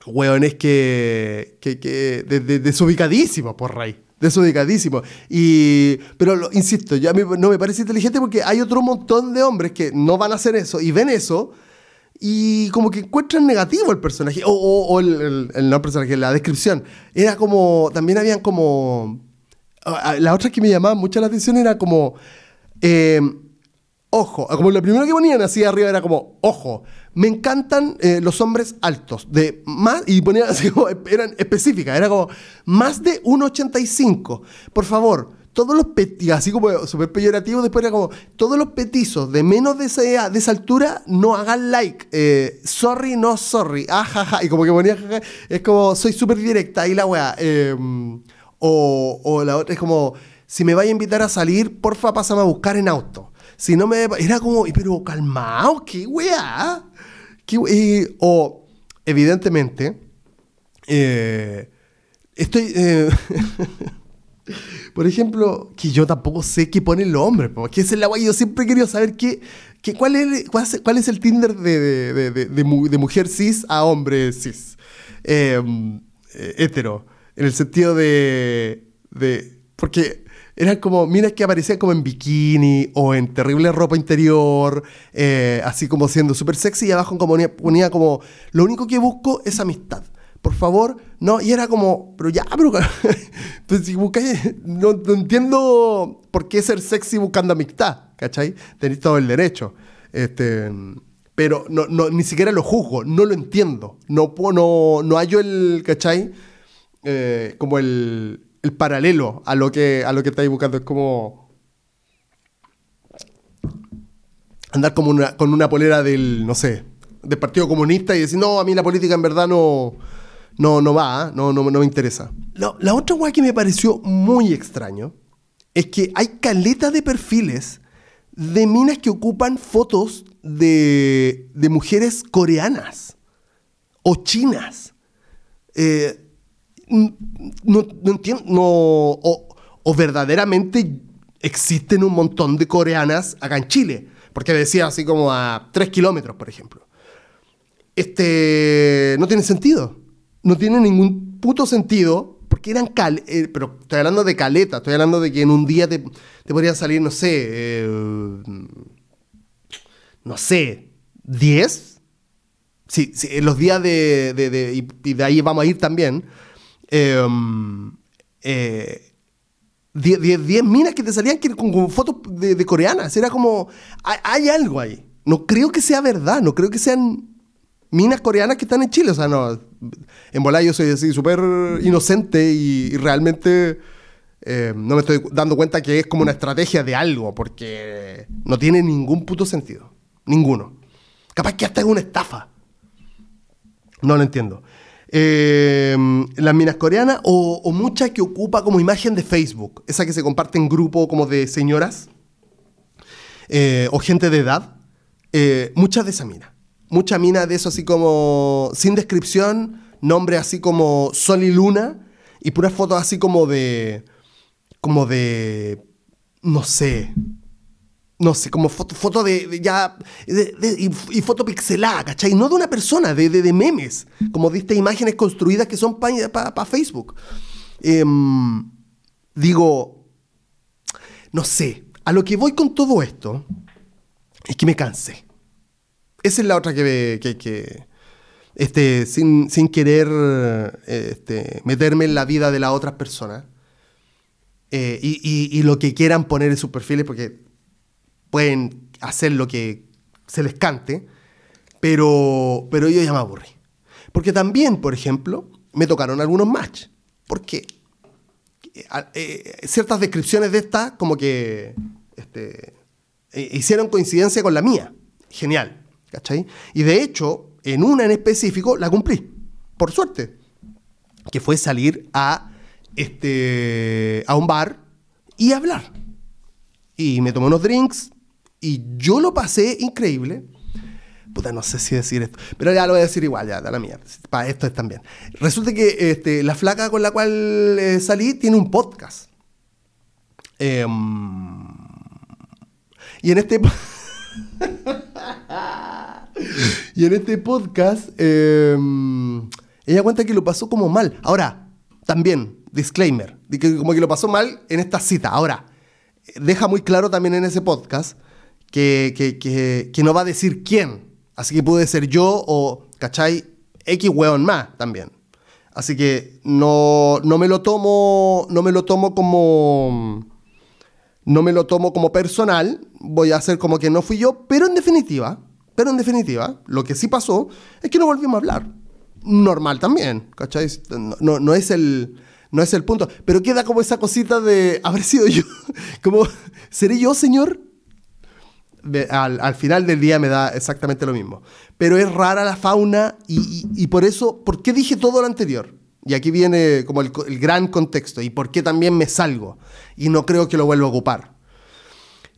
hueones que, que, que desubicadísimos, por rey. Desubicadísimos. Y, pero insisto, ya no me parece inteligente porque hay otro montón de hombres que no van a hacer eso y ven eso y como que encuentran negativo el personaje, o, o, el, el, el, no personaje, la descripción. Era como, también habían como Ah, ah, la otra que me llamaba mucho la atención era como, eh, ojo, como lo primero que ponían así arriba era como, ojo, me encantan eh, los hombres altos, de más, y ponían así como, eran específicas, era como, más de 1,85, por favor, todos los petizos, así como súper peyorativo, después era como, todos los petizos de menos de esa, de esa altura, no hagan like. Eh, sorry, no sorry. Ajaja. Y como que ponía, es como, soy súper directa. Y la weá. Eh, o, la otra es como, si me vaya a invitar a salir, porfa, pásame a buscar en auto. Si no me... Era como, pero calmado, qué weá. o, evidentemente, eh, estoy... Eh, por ejemplo, que yo tampoco sé qué pone el hombre, porque es el agua yo siempre he querido saber qué, cuál, es, cuál, es, el Tinder de, de, mujer cis a hombre cis, eh, hetero en el sentido de, de porque eran como minas que aparecían como en bikini o en terrible ropa interior, eh, así como siendo súper sexy y abajo como ponía, como, lo único que busco es amistad. Por favor, no, y era como, pero ya, pero pues si buscáis, no, entiendo por qué ser sexy buscando amistad, ¿cachai? Tenéis todo el derecho. Este, pero no, no, ni siquiera lo juzgo, no lo entiendo. No, no, no hallo el, ¿cachai? Eh, como el, paralelo a lo que, a lo que estáis buscando. Es como andar como una, con una polera del, no sé, del Partido Comunista y decir, no, a mí la política en verdad no, no, no va, ¿eh? no, no, no me interesa. La, otra guay que me pareció muy extraño es que hay caletas de perfiles de minas que ocupan fotos de, de mujeres coreanas o chinas. Eh, no, entiendo, no, o, o, verdaderamente existen un montón de coreanas acá en Chile, porque decía así como a 3 kilómetros, por ejemplo. Este, no tiene sentido, no tiene ningún puto sentido, porque eran cal, eh, pero estoy hablando de caleta, estoy hablando de que en un día te, te podrían salir, no sé, eh, no sé, 10. Sí, sí, en los días de, de, de y, de ahí vamos a ir también. 10 em, eh, minas que te salían con, fotos de, coreanas. Era como, hay, algo ahí. No creo que sea verdad, no creo que sean minas coreanas que están en Chile. O sea, no, en volar yo soy así súper inocente y, realmente eh, no me estoy dando cuenta que es como una estrategia de algo, porque no tiene ningún puto sentido. Ninguno. Capaz que hasta es una estafa. No lo entiendo. Eh, las minas coreanas o, muchas que ocupa como imagen de Facebook, esa que se comparte en grupo como de señoras eh, o gente de edad, eh, muchas de esas minas. Muchas minas de eso así como sin descripción, nombre así como Sol y Luna y puras fotos así como de, como de, no sé, no sé, como foto, foto de, ya, y, foto pixelada, ¿cachai? No de una persona, de, de memes, como de imágenes construidas que son para Facebook. Em, digo, no sé, a lo que voy con todo esto es que me cansé. Esa es la otra que, que, que este, sin, sin querer este, meterme en la vida de las otras personas. Eh, y, y, y, lo que quieran poner en sus perfiles, porque pueden hacer lo que se les cante, pero, pero yo ya me aburrí. Porque también, por ejemplo, me tocaron algunos match. Porque eh, eh, ciertas descripciones de esta como que este, eh, hicieron coincidencia con la mía. Genial. ¿Cachai? Y de hecho, en una en específico la cumplí. Por suerte. Que fue salir a, este, a un bar y hablar. Y me tomé unos drinks, y yo lo pasé increíble. Puta, no sé si decir esto. Pero ya lo voy a decir igual, ya, da la mía. Para esto es también. Resulta que este, la flaca con la cual eh, salí tiene un podcast. Em, y en este. y en este podcast. Em, ella cuenta que lo pasó como mal. Ahora, también, disclaimer. Como que lo pasó mal en esta cita. Ahora, deja muy claro también en ese podcast que, no va a decir quién. Así que puede ser yo o, ¿cachai? X weón más también. Así que no, no me lo tomo. No me lo tomo como. No me lo tomo como personal. Voy a hacer como que no fui yo. Pero en definitiva. Pero en definitiva, lo que sí pasó es que no volvimos a hablar. Normal también, ¿cachai? No, no es el. No es el punto. Pero queda como esa cosita de haber sido yo. Como, ¿seré yo, señor? Al, final del día me da exactamente lo mismo. Pero es rara la fauna y, por eso, ¿por qué dije todo lo anterior? Y aquí viene como el, gran contexto y por qué también me salgo y no creo que lo vuelva a ocupar.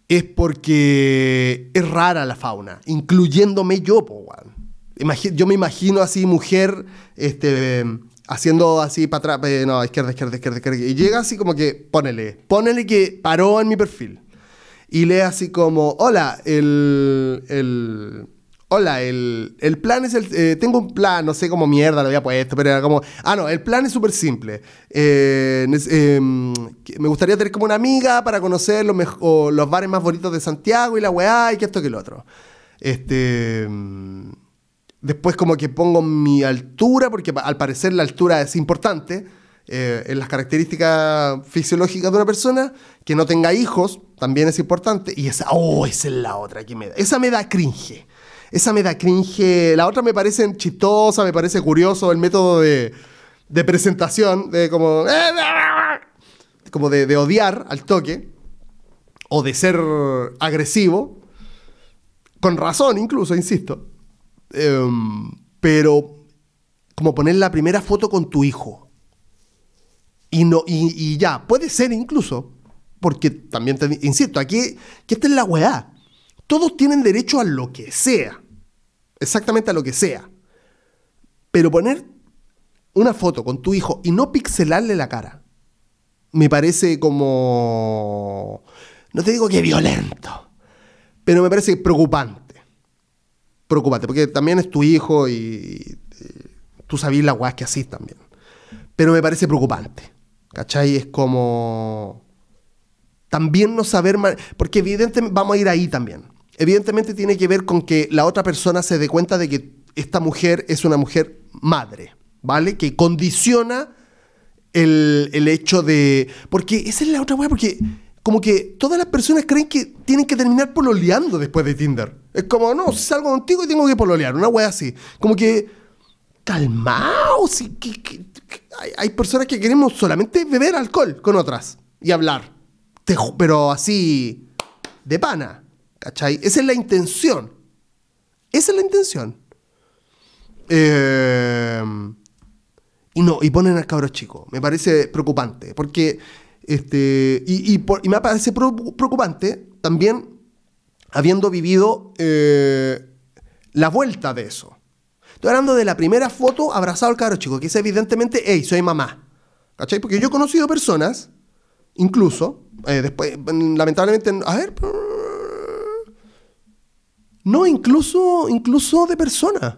Es porque es rara la fauna, incluyéndome yo, Yo me imagino así, mujer, este, haciendo así para atrás, eh, no, izquierda, izquierda, izquierda, izquierda, y llega así como que, ponele, ponele que paró en mi perfil y lee así como, hola, el, el hola, el, el, plan es el... Eh, tengo un plan, no sé cómo mierda lo había puesto, pero era como... Ah, no, el plan es súper simple. Eh, em, me gustaría tener como una amiga para conocer los, los bares más bonitos de Santiago y la weá y que esto que lo otro. Este... Em, después como que pongo mi altura, porque al parecer la altura es importante. Eh, en las características fisiológicas de una persona, que no tenga hijos, también es importante. Y esa, oh, esa es la otra que me da. Esa me da cringe. Esa me da cringe. La otra me parece chistosa, me parece curioso el método de, presentación, de como. como de, de, odiar al toque, o de ser agresivo, con razón incluso, insisto. Em, pero como poner la primera foto con tu hijo. Y, no, y, ya, puede ser incluso, porque también te insisto, aquí, que esta es la weá. Todos tienen derecho a lo que sea. Exactamente a lo que sea. Pero poner una foto con tu hijo y no pixelarle la cara, me parece como... No te digo que violento, pero me parece preocupante. Preocupante, porque también es tu hijo y, tú sabes la weá que así también. Pero me parece preocupante. ¿Cachai? Es como... También no saber... Porque evidentemente vamos a ir ahí también. Evidentemente tiene que ver con que la otra persona se dé cuenta de que esta mujer es una mujer madre, ¿vale? Que condiciona el, hecho de... Porque esa es la otra weá, porque como que todas las personas creen que tienen que terminar pololeando después de Tinder. Es como, no, salgo contigo y tengo que pololear, una weá así. Como que, calmaos, que, hay, personas que queremos solamente beber alcohol con otras y hablar. pero así, de pana. ¿Cachai? Esa es la intención. Esa es la intención. Eh, y no, y ponen al cabro chico. Me parece preocupante. Porque, este, y, me parece preocupante también habiendo vivido eh, la vuelta de eso. Estoy hablando de la primera foto abrazado al cabro chico, que es evidentemente, hey, soy mamá. ¿Cachai? Porque yo he conocido personas, incluso, eh, después, lamentablemente, a ver, no, incluso, incluso de personas.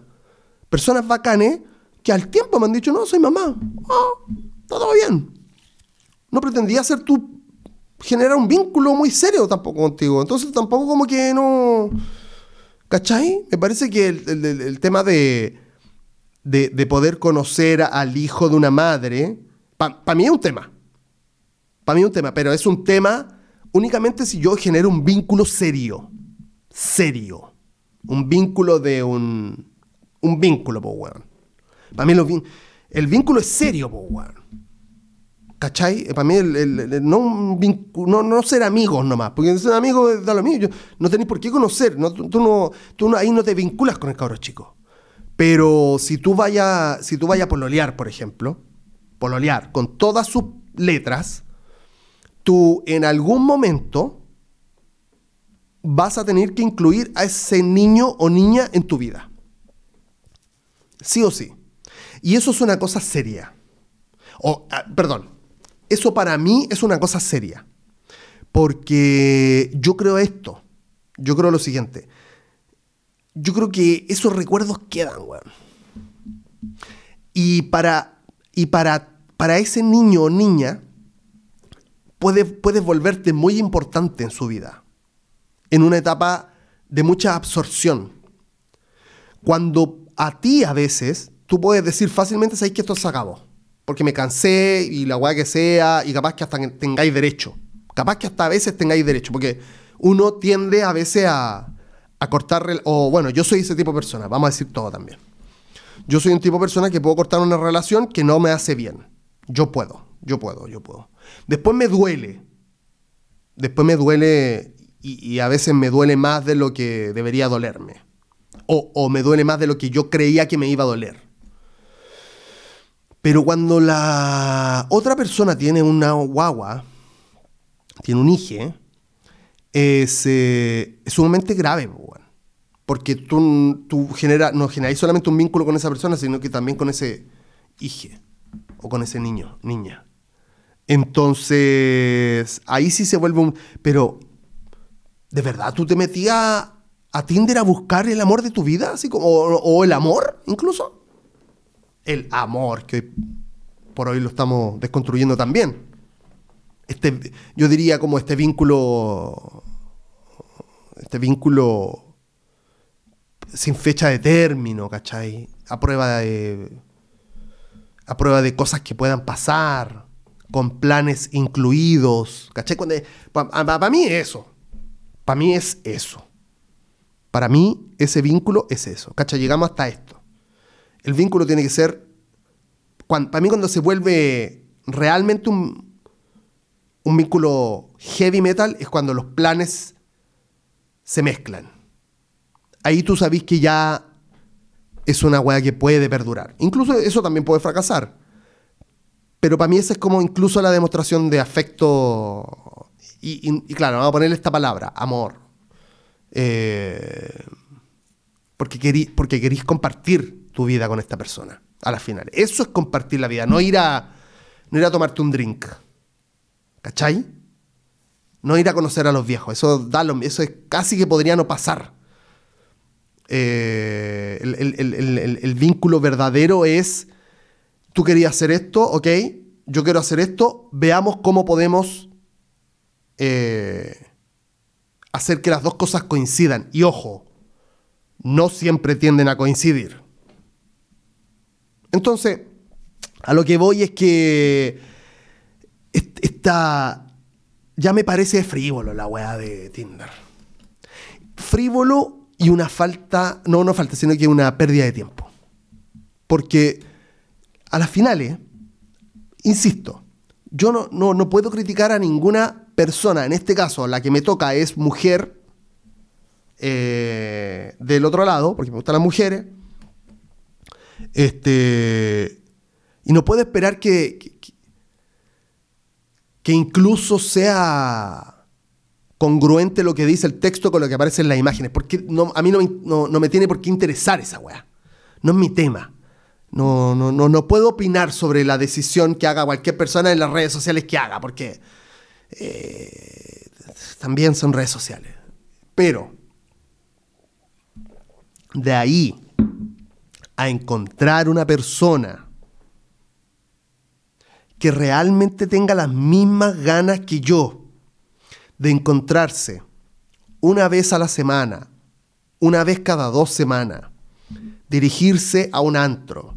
Personas bacanes que al tiempo me han dicho, no, soy mamá. Ah, todo bien. No pretendía ser tú, generar un vínculo muy serio tampoco contigo. Entonces tampoco como que no ¿Cachai? Me parece que el, tema de, de, poder conocer al hijo de una madre, para mí es un tema. Para mí es un tema, pero es un tema únicamente si yo genero un vínculo serio. Serio. Un vínculo de un. Un vínculo, po. Para mí el vínculo es serio, po. ¿Cachai? Para mí, el, no, no, ser amigos nomás, porque ser amigos da lo mismo. No tenéis por qué conocer, no, tú, no, tú ahí no te vinculas con el cabro chico. Pero si tú vayas si vaya a pololear, por ejemplo, pololear con todas sus letras, tú en algún momento vas a tener que incluir a ese niño o niña en tu vida. Sí o sí. Y eso es una cosa seria. O, ah, perdón, eso para mí es una cosa seria. Porque yo creo esto. Yo creo lo siguiente. Yo creo que esos recuerdos quedan, weón. Y para, y para, para ese niño o niña, puedes, volverte muy importante en su vida. En una etapa de mucha absorción. Cuando a ti a veces, tú puedes decir fácilmente, sabes que esto se acabó porque me cansé y la weá que sea, y capaz que hasta tengáis derecho. Capaz que hasta a veces tengáis derecho, porque uno tiende a veces a, a cortar, o bueno, yo soy ese tipo de persona, vamos a decir todo también. Yo soy un tipo de persona que puedo cortar una relación que no me hace bien. Yo puedo, yo puedo, yo puedo. Después me duele. Después me duele y, a veces me duele más de lo que debería dolerme. O, o me duele más de lo que yo creía que me iba a doler. Pero cuando la otra persona tiene una guagua, tiene un hijo, es, eh, es, sumamente grave, porque tú, tú no generáis solamente un vínculo con esa persona, sino que también con ese hijo o con ese niño, niña. Entonces, ahí sí se vuelve un... Pero, ¿de verdad tú te metías a Tinder a buscar el amor de tu vida? Así como, o el amor, incluso el amor, que por hoy lo estamos desconstruyendo también. Este, yo diría como este vínculo, este vínculo sin fecha de término, ¿cachai? A prueba de, a prueba de cosas que puedan pasar, con planes incluidos, ¿cachai? Para mí es eso, para mí es eso. Para mí ese vínculo es eso, ¿cachai? Llegamos hasta esto el vínculo tiene que ser, para mí cuando se vuelve realmente un, un vínculo heavy metal es cuando los planes se mezclan. Ahí tú sabes que ya es una weá que puede perdurar. Incluso eso también puede fracasar. Pero para mí esa es como incluso la demostración de afecto y, claro, vamos a ponerle esta palabra, amor. Eh, porque, querí, porque compartir tu vida con esta persona a la final. Eso es compartir la vida, no ir a, no ir a tomarte un drink. ¿Cachai? No ir a conocer a los viejos. Eso, da eso es casi que podría no pasar. Eh, el, vínculo verdadero es, tú querías hacer esto, ok, yo quiero hacer esto, veamos cómo podemos eh, hacer que las dos cosas coincidan. Y ojo, no siempre tienden a coincidir. Entonces, a lo que voy es que esta, ya me parece frívolo la weá de Tinder. Frívolo y una falta, no una falta, sino que una pérdida de tiempo. Porque a las finales, insisto, yo no, no, no puedo criticar a ninguna persona, en este caso la que me toca es mujer eh, del otro lado, porque me gustan las mujeres, este, y no puedo esperar que, que, incluso sea congruente lo que dice el texto con lo que aparece en las imágenes, porque no, a mí no, no, me tiene por qué interesar esa weá, no es mi tema. No, no, no, no puedo opinar sobre la decisión que haga cualquier persona en las redes sociales que haga, porque eh, también son redes sociales. Pero de ahí a encontrar una persona que realmente tenga las mismas ganas que yo de encontrarse una vez a la semana, una vez cada dos semanas, dirigirse a un antro,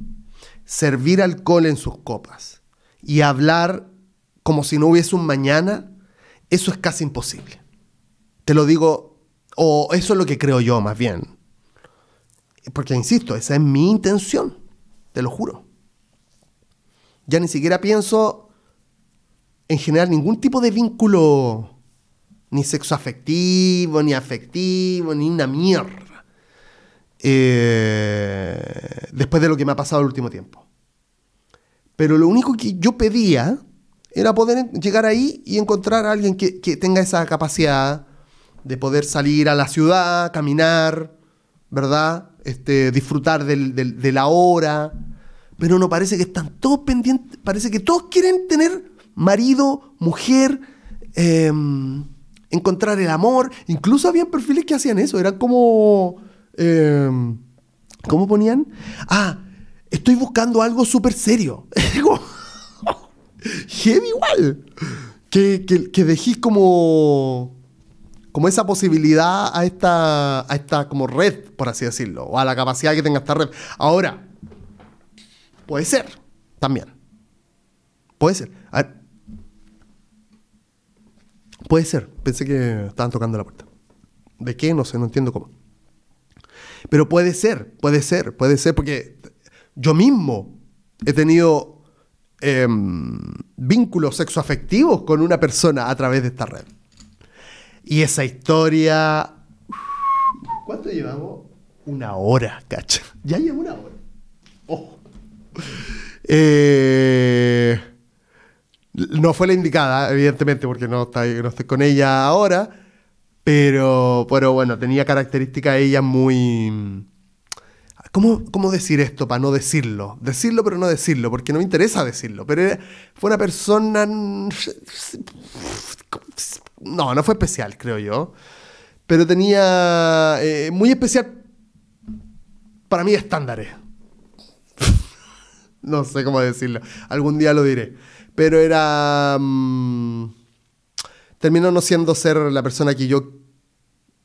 servir alcohol en sus copas y hablar como si no hubiese un mañana, eso es casi imposible. Te lo digo, o eso es lo que creo yo más bien. Porque, insisto, esa es mi intención, te lo juro. Ya ni siquiera pienso en generar ningún tipo de vínculo, ni sexoafectivo, ni afectivo, ni una mierda. Eh, después de lo que me ha pasado el último tiempo. Pero lo único que yo pedía era poder llegar ahí y encontrar a alguien que, que tenga esa capacidad de poder salir a la ciudad, caminar, ¿verdad? Este, disfrutar de la hora, pero no parece que están todos pendientes, parece que todos quieren tener marido, mujer, em, encontrar el amor, incluso había perfiles que hacían eso, eran como... Em, ¿Cómo ponían? Ah, estoy buscando algo súper serio. heavy igual. Que, que, que dejís como como esa posibilidad a esta, a esta como red, por así decirlo, o a la capacidad que tenga esta red. Ahora, puede ser, también. Puede ser. puede ser. Pensé que estaban tocando la puerta. ¿De qué? No sé, no entiendo cómo. Pero puede ser, puede ser, puede ser, porque yo mismo he tenido em, vínculos sexoafectivos con una persona a través de esta red. Y esa historia. ¿Cuánto llevamos? Una hora, cacha. Ya llevo una hora. Oh. Eh, no fue la indicada, evidentemente, porque no, está, no estoy con ella ahora. Pero, pero bueno, tenía características ella muy. ¿Cómo, ¿Cómo, decir esto para no decirlo? Decirlo pero no decirlo, porque no me interesa decirlo. Pero fue una persona no, no fue especial, creo yo. Pero tenía eh, muy especial para mí estándares. no sé cómo decirlo. Algún día lo diré. Pero era... Mm, terminó no siendo ser la persona que yo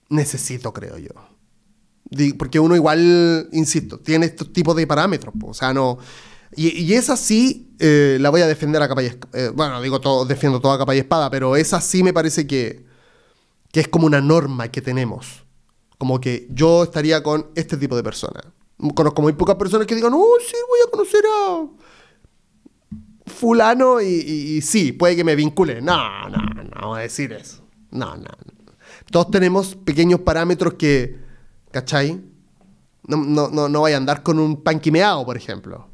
necesito, creo yo. Porque uno igual, insisto, tiene estos tipos de parámetros. O sea, no... Y, esa sí eh, la voy a defender a capa y espada. Eh, bueno, digo, todo, defiendo toda capa y espada, pero esa sí me parece que, que es como una norma que tenemos. Como que yo estaría con este tipo de personas. Conozco muy pocas personas que digan, oh, sí, voy a conocer a fulano y, sí, puede que me vincule. No, no, no voy a decir eso. No, no, Todos tenemos pequeños parámetros que, ¿cachai? No, no, no, no vaya a andar con un panquimeado, por ejemplo.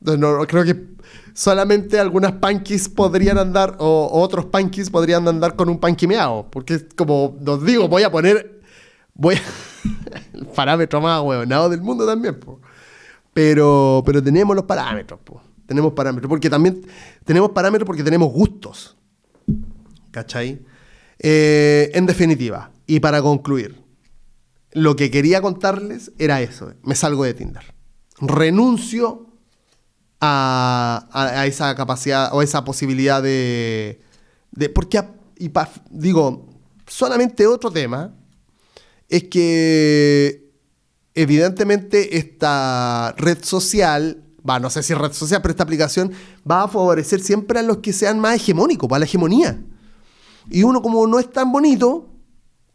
No, creo que solamente algunas panquis podrían andar, o, otros panquis podrían andar con un panquimeado. Porque como, os digo, voy a poner. Voy a, el parámetro más huevonado del mundo también, Pero, pero tenemos los parámetros, Tenemos parámetros. Porque también tenemos parámetros porque tenemos gustos. ¿Cachai? Eh, en definitiva, y para concluir, lo que quería contarles era eso. Me salgo de Tinder. Renuncio a, esa capacidad o esa posibilidad de... de porque, y digo, solamente otro tema es que evidentemente esta red social, va, no sé si red social, pero esta aplicación va a favorecer siempre a los que sean más hegemónicos, para la hegemonía. Y uno como no es tan bonito,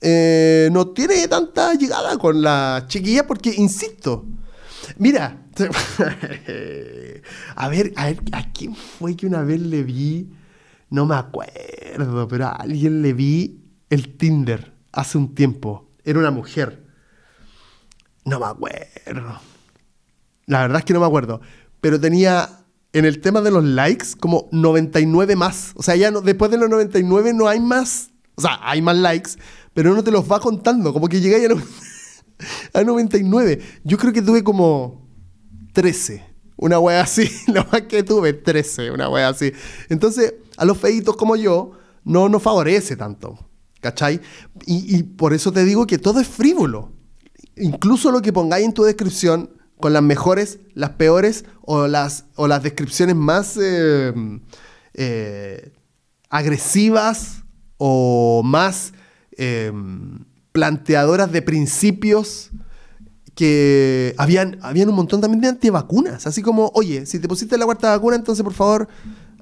eh, no tiene tanta llegada con la chiquilla porque, insisto, mira, a ver, a ver, ¿a quién fue que una vez le vi? No me acuerdo, pero a alguien le vi el Tinder hace un tiempo. Era una mujer. No me acuerdo. La verdad es que no me acuerdo. Pero tenía en el tema de los likes como 99 más. O sea, ya no, después de los 99 no hay más. O sea, hay más likes, pero no te los va contando. Como que llegáis a, a 99. Yo creo que tuve como 13. Una wea así. Lo más que tuve, 13. Una wea así. Entonces, a los feitos como yo, no nos favorece tanto. ¿Cachai? Y, y por eso te digo que todo es frívolo. Incluso lo que pongáis en tu descripción, con las mejores, las peores o las, o las descripciones más eh, eh, agresivas o más eh, planteadoras de principios que habían, habían un montón también de antivacunas. Así como, oye, si te pusiste la cuarta vacuna, entonces por favor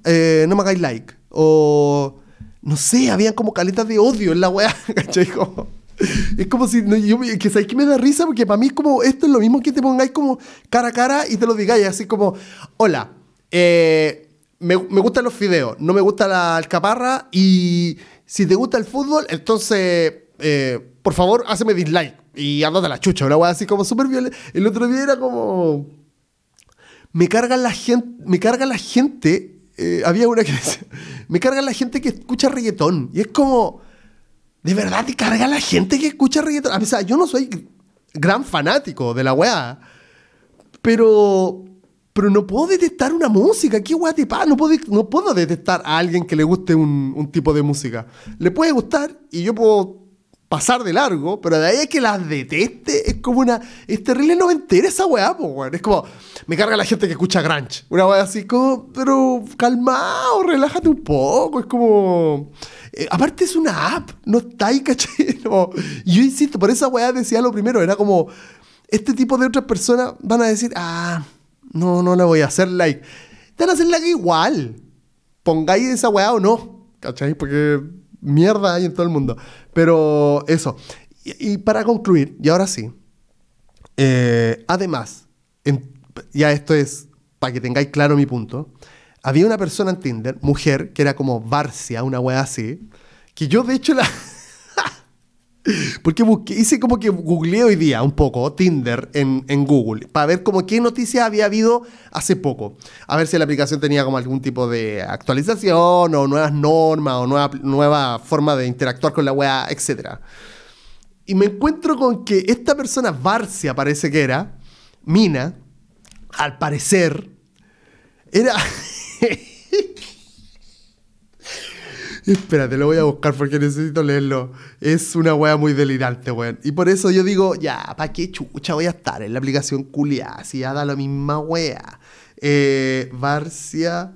eh, no me hagáis like. O, no sé, habían como caletas de odio en la weá, ¿cachai? es como si, que sabéis que me da risa porque para mí es como, esto es lo mismo que te pongáis como cara a cara y te lo digáis, así como, hola, eh, me, me, gustan los fideos, no me gusta la alcaparra y si te gusta el fútbol, entonces, eh, por favor, hazme dislike y anda de la chucha, una weá así como súper violenta. El otro día era como. Me carga la gente. Me carga la gente. Eh, había una que decía. Me carga la gente que escucha reggaetón. Y es como. ¿De verdad te carga la gente que escucha reggaetón? A pesar, yo no soy gran fanático de la weá. Pero. Pero no puedo detectar una música. ¿Qué weá te pasa? No puedo, no puedo detectar a alguien que le guste un tipo de música. Le puede gustar y yo puedo pasar de largo, pero de ahí es que las deteste, es como una. Es terrible no entera esa weá, po, weón. Es como. Me carga la gente que escucha Grunge. Una weá así como. Pero calmado, relájate un poco. Es como. Eh, aparte es una app, no está ahí, ¿cachai? yo insisto, por esa weá decía lo primero, era como. Este tipo de otras personas van a decir, ah, no, no le voy a hacer like. Te van a hacer like igual. Pongáis esa weá o no, ¿cachai? Porque mierda hay en todo el mundo. Pero eso. Y, para concluir, y ahora sí, eh, además, ya esto es para que tengáis claro mi punto, había una persona en Tinder, mujer, que era como Barcia, una wea así, que yo de hecho la... Porque hice como que googleé hoy día un poco Tinder en, Google para ver como qué noticias había habido hace poco. A ver si la aplicación tenía como algún tipo de actualización o nuevas normas o nueva, nueva forma de interactuar con la web, etc. Y me encuentro con que esta persona, Barcia parece que era, Mina, al parecer, era... Espérate, lo voy a buscar porque necesito leerlo. Es una wea muy delirante, weón. Y por eso yo digo, ya, ¿para qué chucha voy a estar en la aplicación culia? Si ya da la misma wea. Eh, Barcia,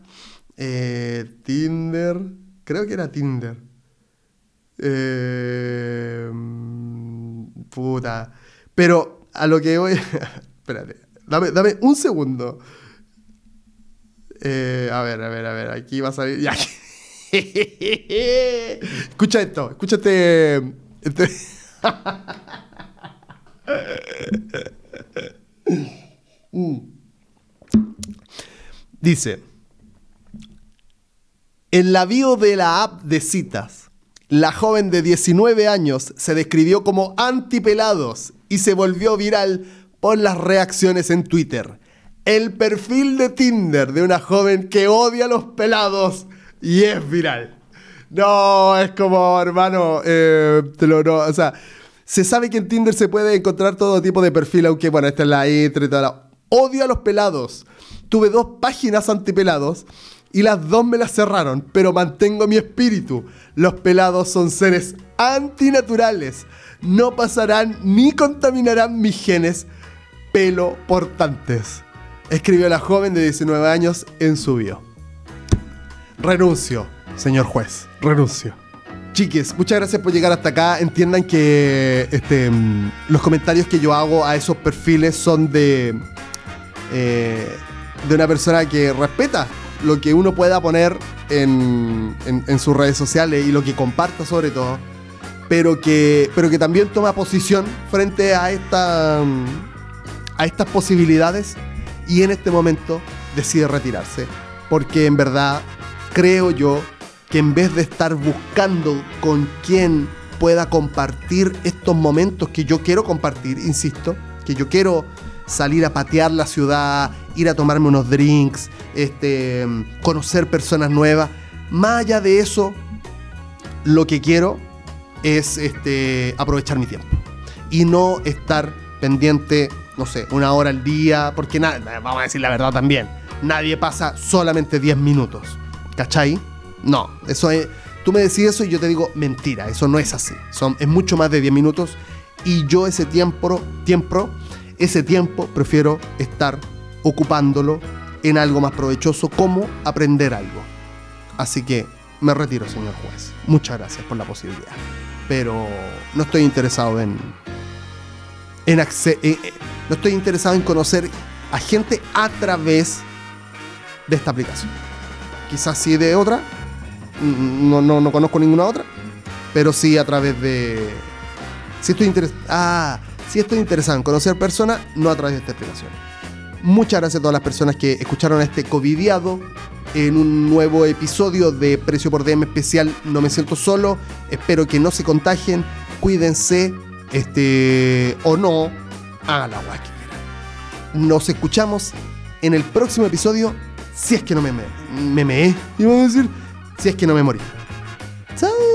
eh, Tinder. Creo que era Tinder. Eh, puta. Pero a lo que voy. Espérate. Dame, dame un segundo. Eh, a ver, a ver, a ver. Aquí va a salir. Ya. escucha esto, escúchate. Este... Dice, en la bio de la app de citas, la joven de 19 años se describió como antipelados y se volvió viral por las reacciones en Twitter. el perfil de Tinder de una joven que odia a los pelados y es viral. No, es como, hermano, eh, te lo, no, o sea, se sabe que en Tinder se puede encontrar todo tipo de perfil, aunque, bueno, esta es la intro y toda la... Odio a los pelados. Tuve dos páginas antipelados y las dos me las cerraron, pero mantengo mi espíritu. Los pelados son seres antinaturales. No pasarán ni contaminarán mis genes pelo portantes. Escribió la joven de 19 años en su bio. Renuncio, señor juez, renuncio. Chiques, muchas gracias por llegar hasta acá. Entiendan que este, los comentarios que yo hago a esos perfiles son de, eh, de una persona que respeta lo que uno pueda poner en, en, sus redes sociales y lo que comparta sobre todo, pero que, pero que también toma posición frente a, esta, a estas posibilidades y en este momento decide retirarse. Porque en verdad creo yo que en vez de estar buscando con quién pueda compartir estos momentos que yo quiero compartir, insisto, que yo quiero salir a patear la ciudad, ir a tomarme unos drinks, este, conocer personas nuevas. Más allá de eso, lo que quiero es este, aprovechar mi tiempo y no estar pendiente, no sé, una hora al día, porque nada, vamos a decir la verdad también, nadie pasa solamente 10 minutos, ¿cachai? No, eso es, tú me decís eso y yo te digo, mentira, eso no es así, Son, es mucho más de 10 minutos y yo ese tiempo, tiempo ese tiempo prefiero estar ocupándolo en algo más provechoso como aprender algo. Así que me retiro, señor juez. Muchas gracias por la posibilidad. Pero no estoy interesado en... en eh, eh, no estoy interesado en conocer a gente a través de esta aplicación. Quizás sí de otra. No, no, no conozco ninguna otra. Pero sí a través de... Si estoy interesado... Ah, si estoy interesado en conocer personas, no a través de esta explicación. Muchas gracias a todas las personas que escucharon este covidiado en un nuevo episodio de Precio por DM especial No me siento solo. Espero que no se contagien, cuídense, este o no, hagan la agua Nos escuchamos en el próximo episodio, si es que no me, me, me meé, y van a decir, si es que no me morí. ¿Sabes?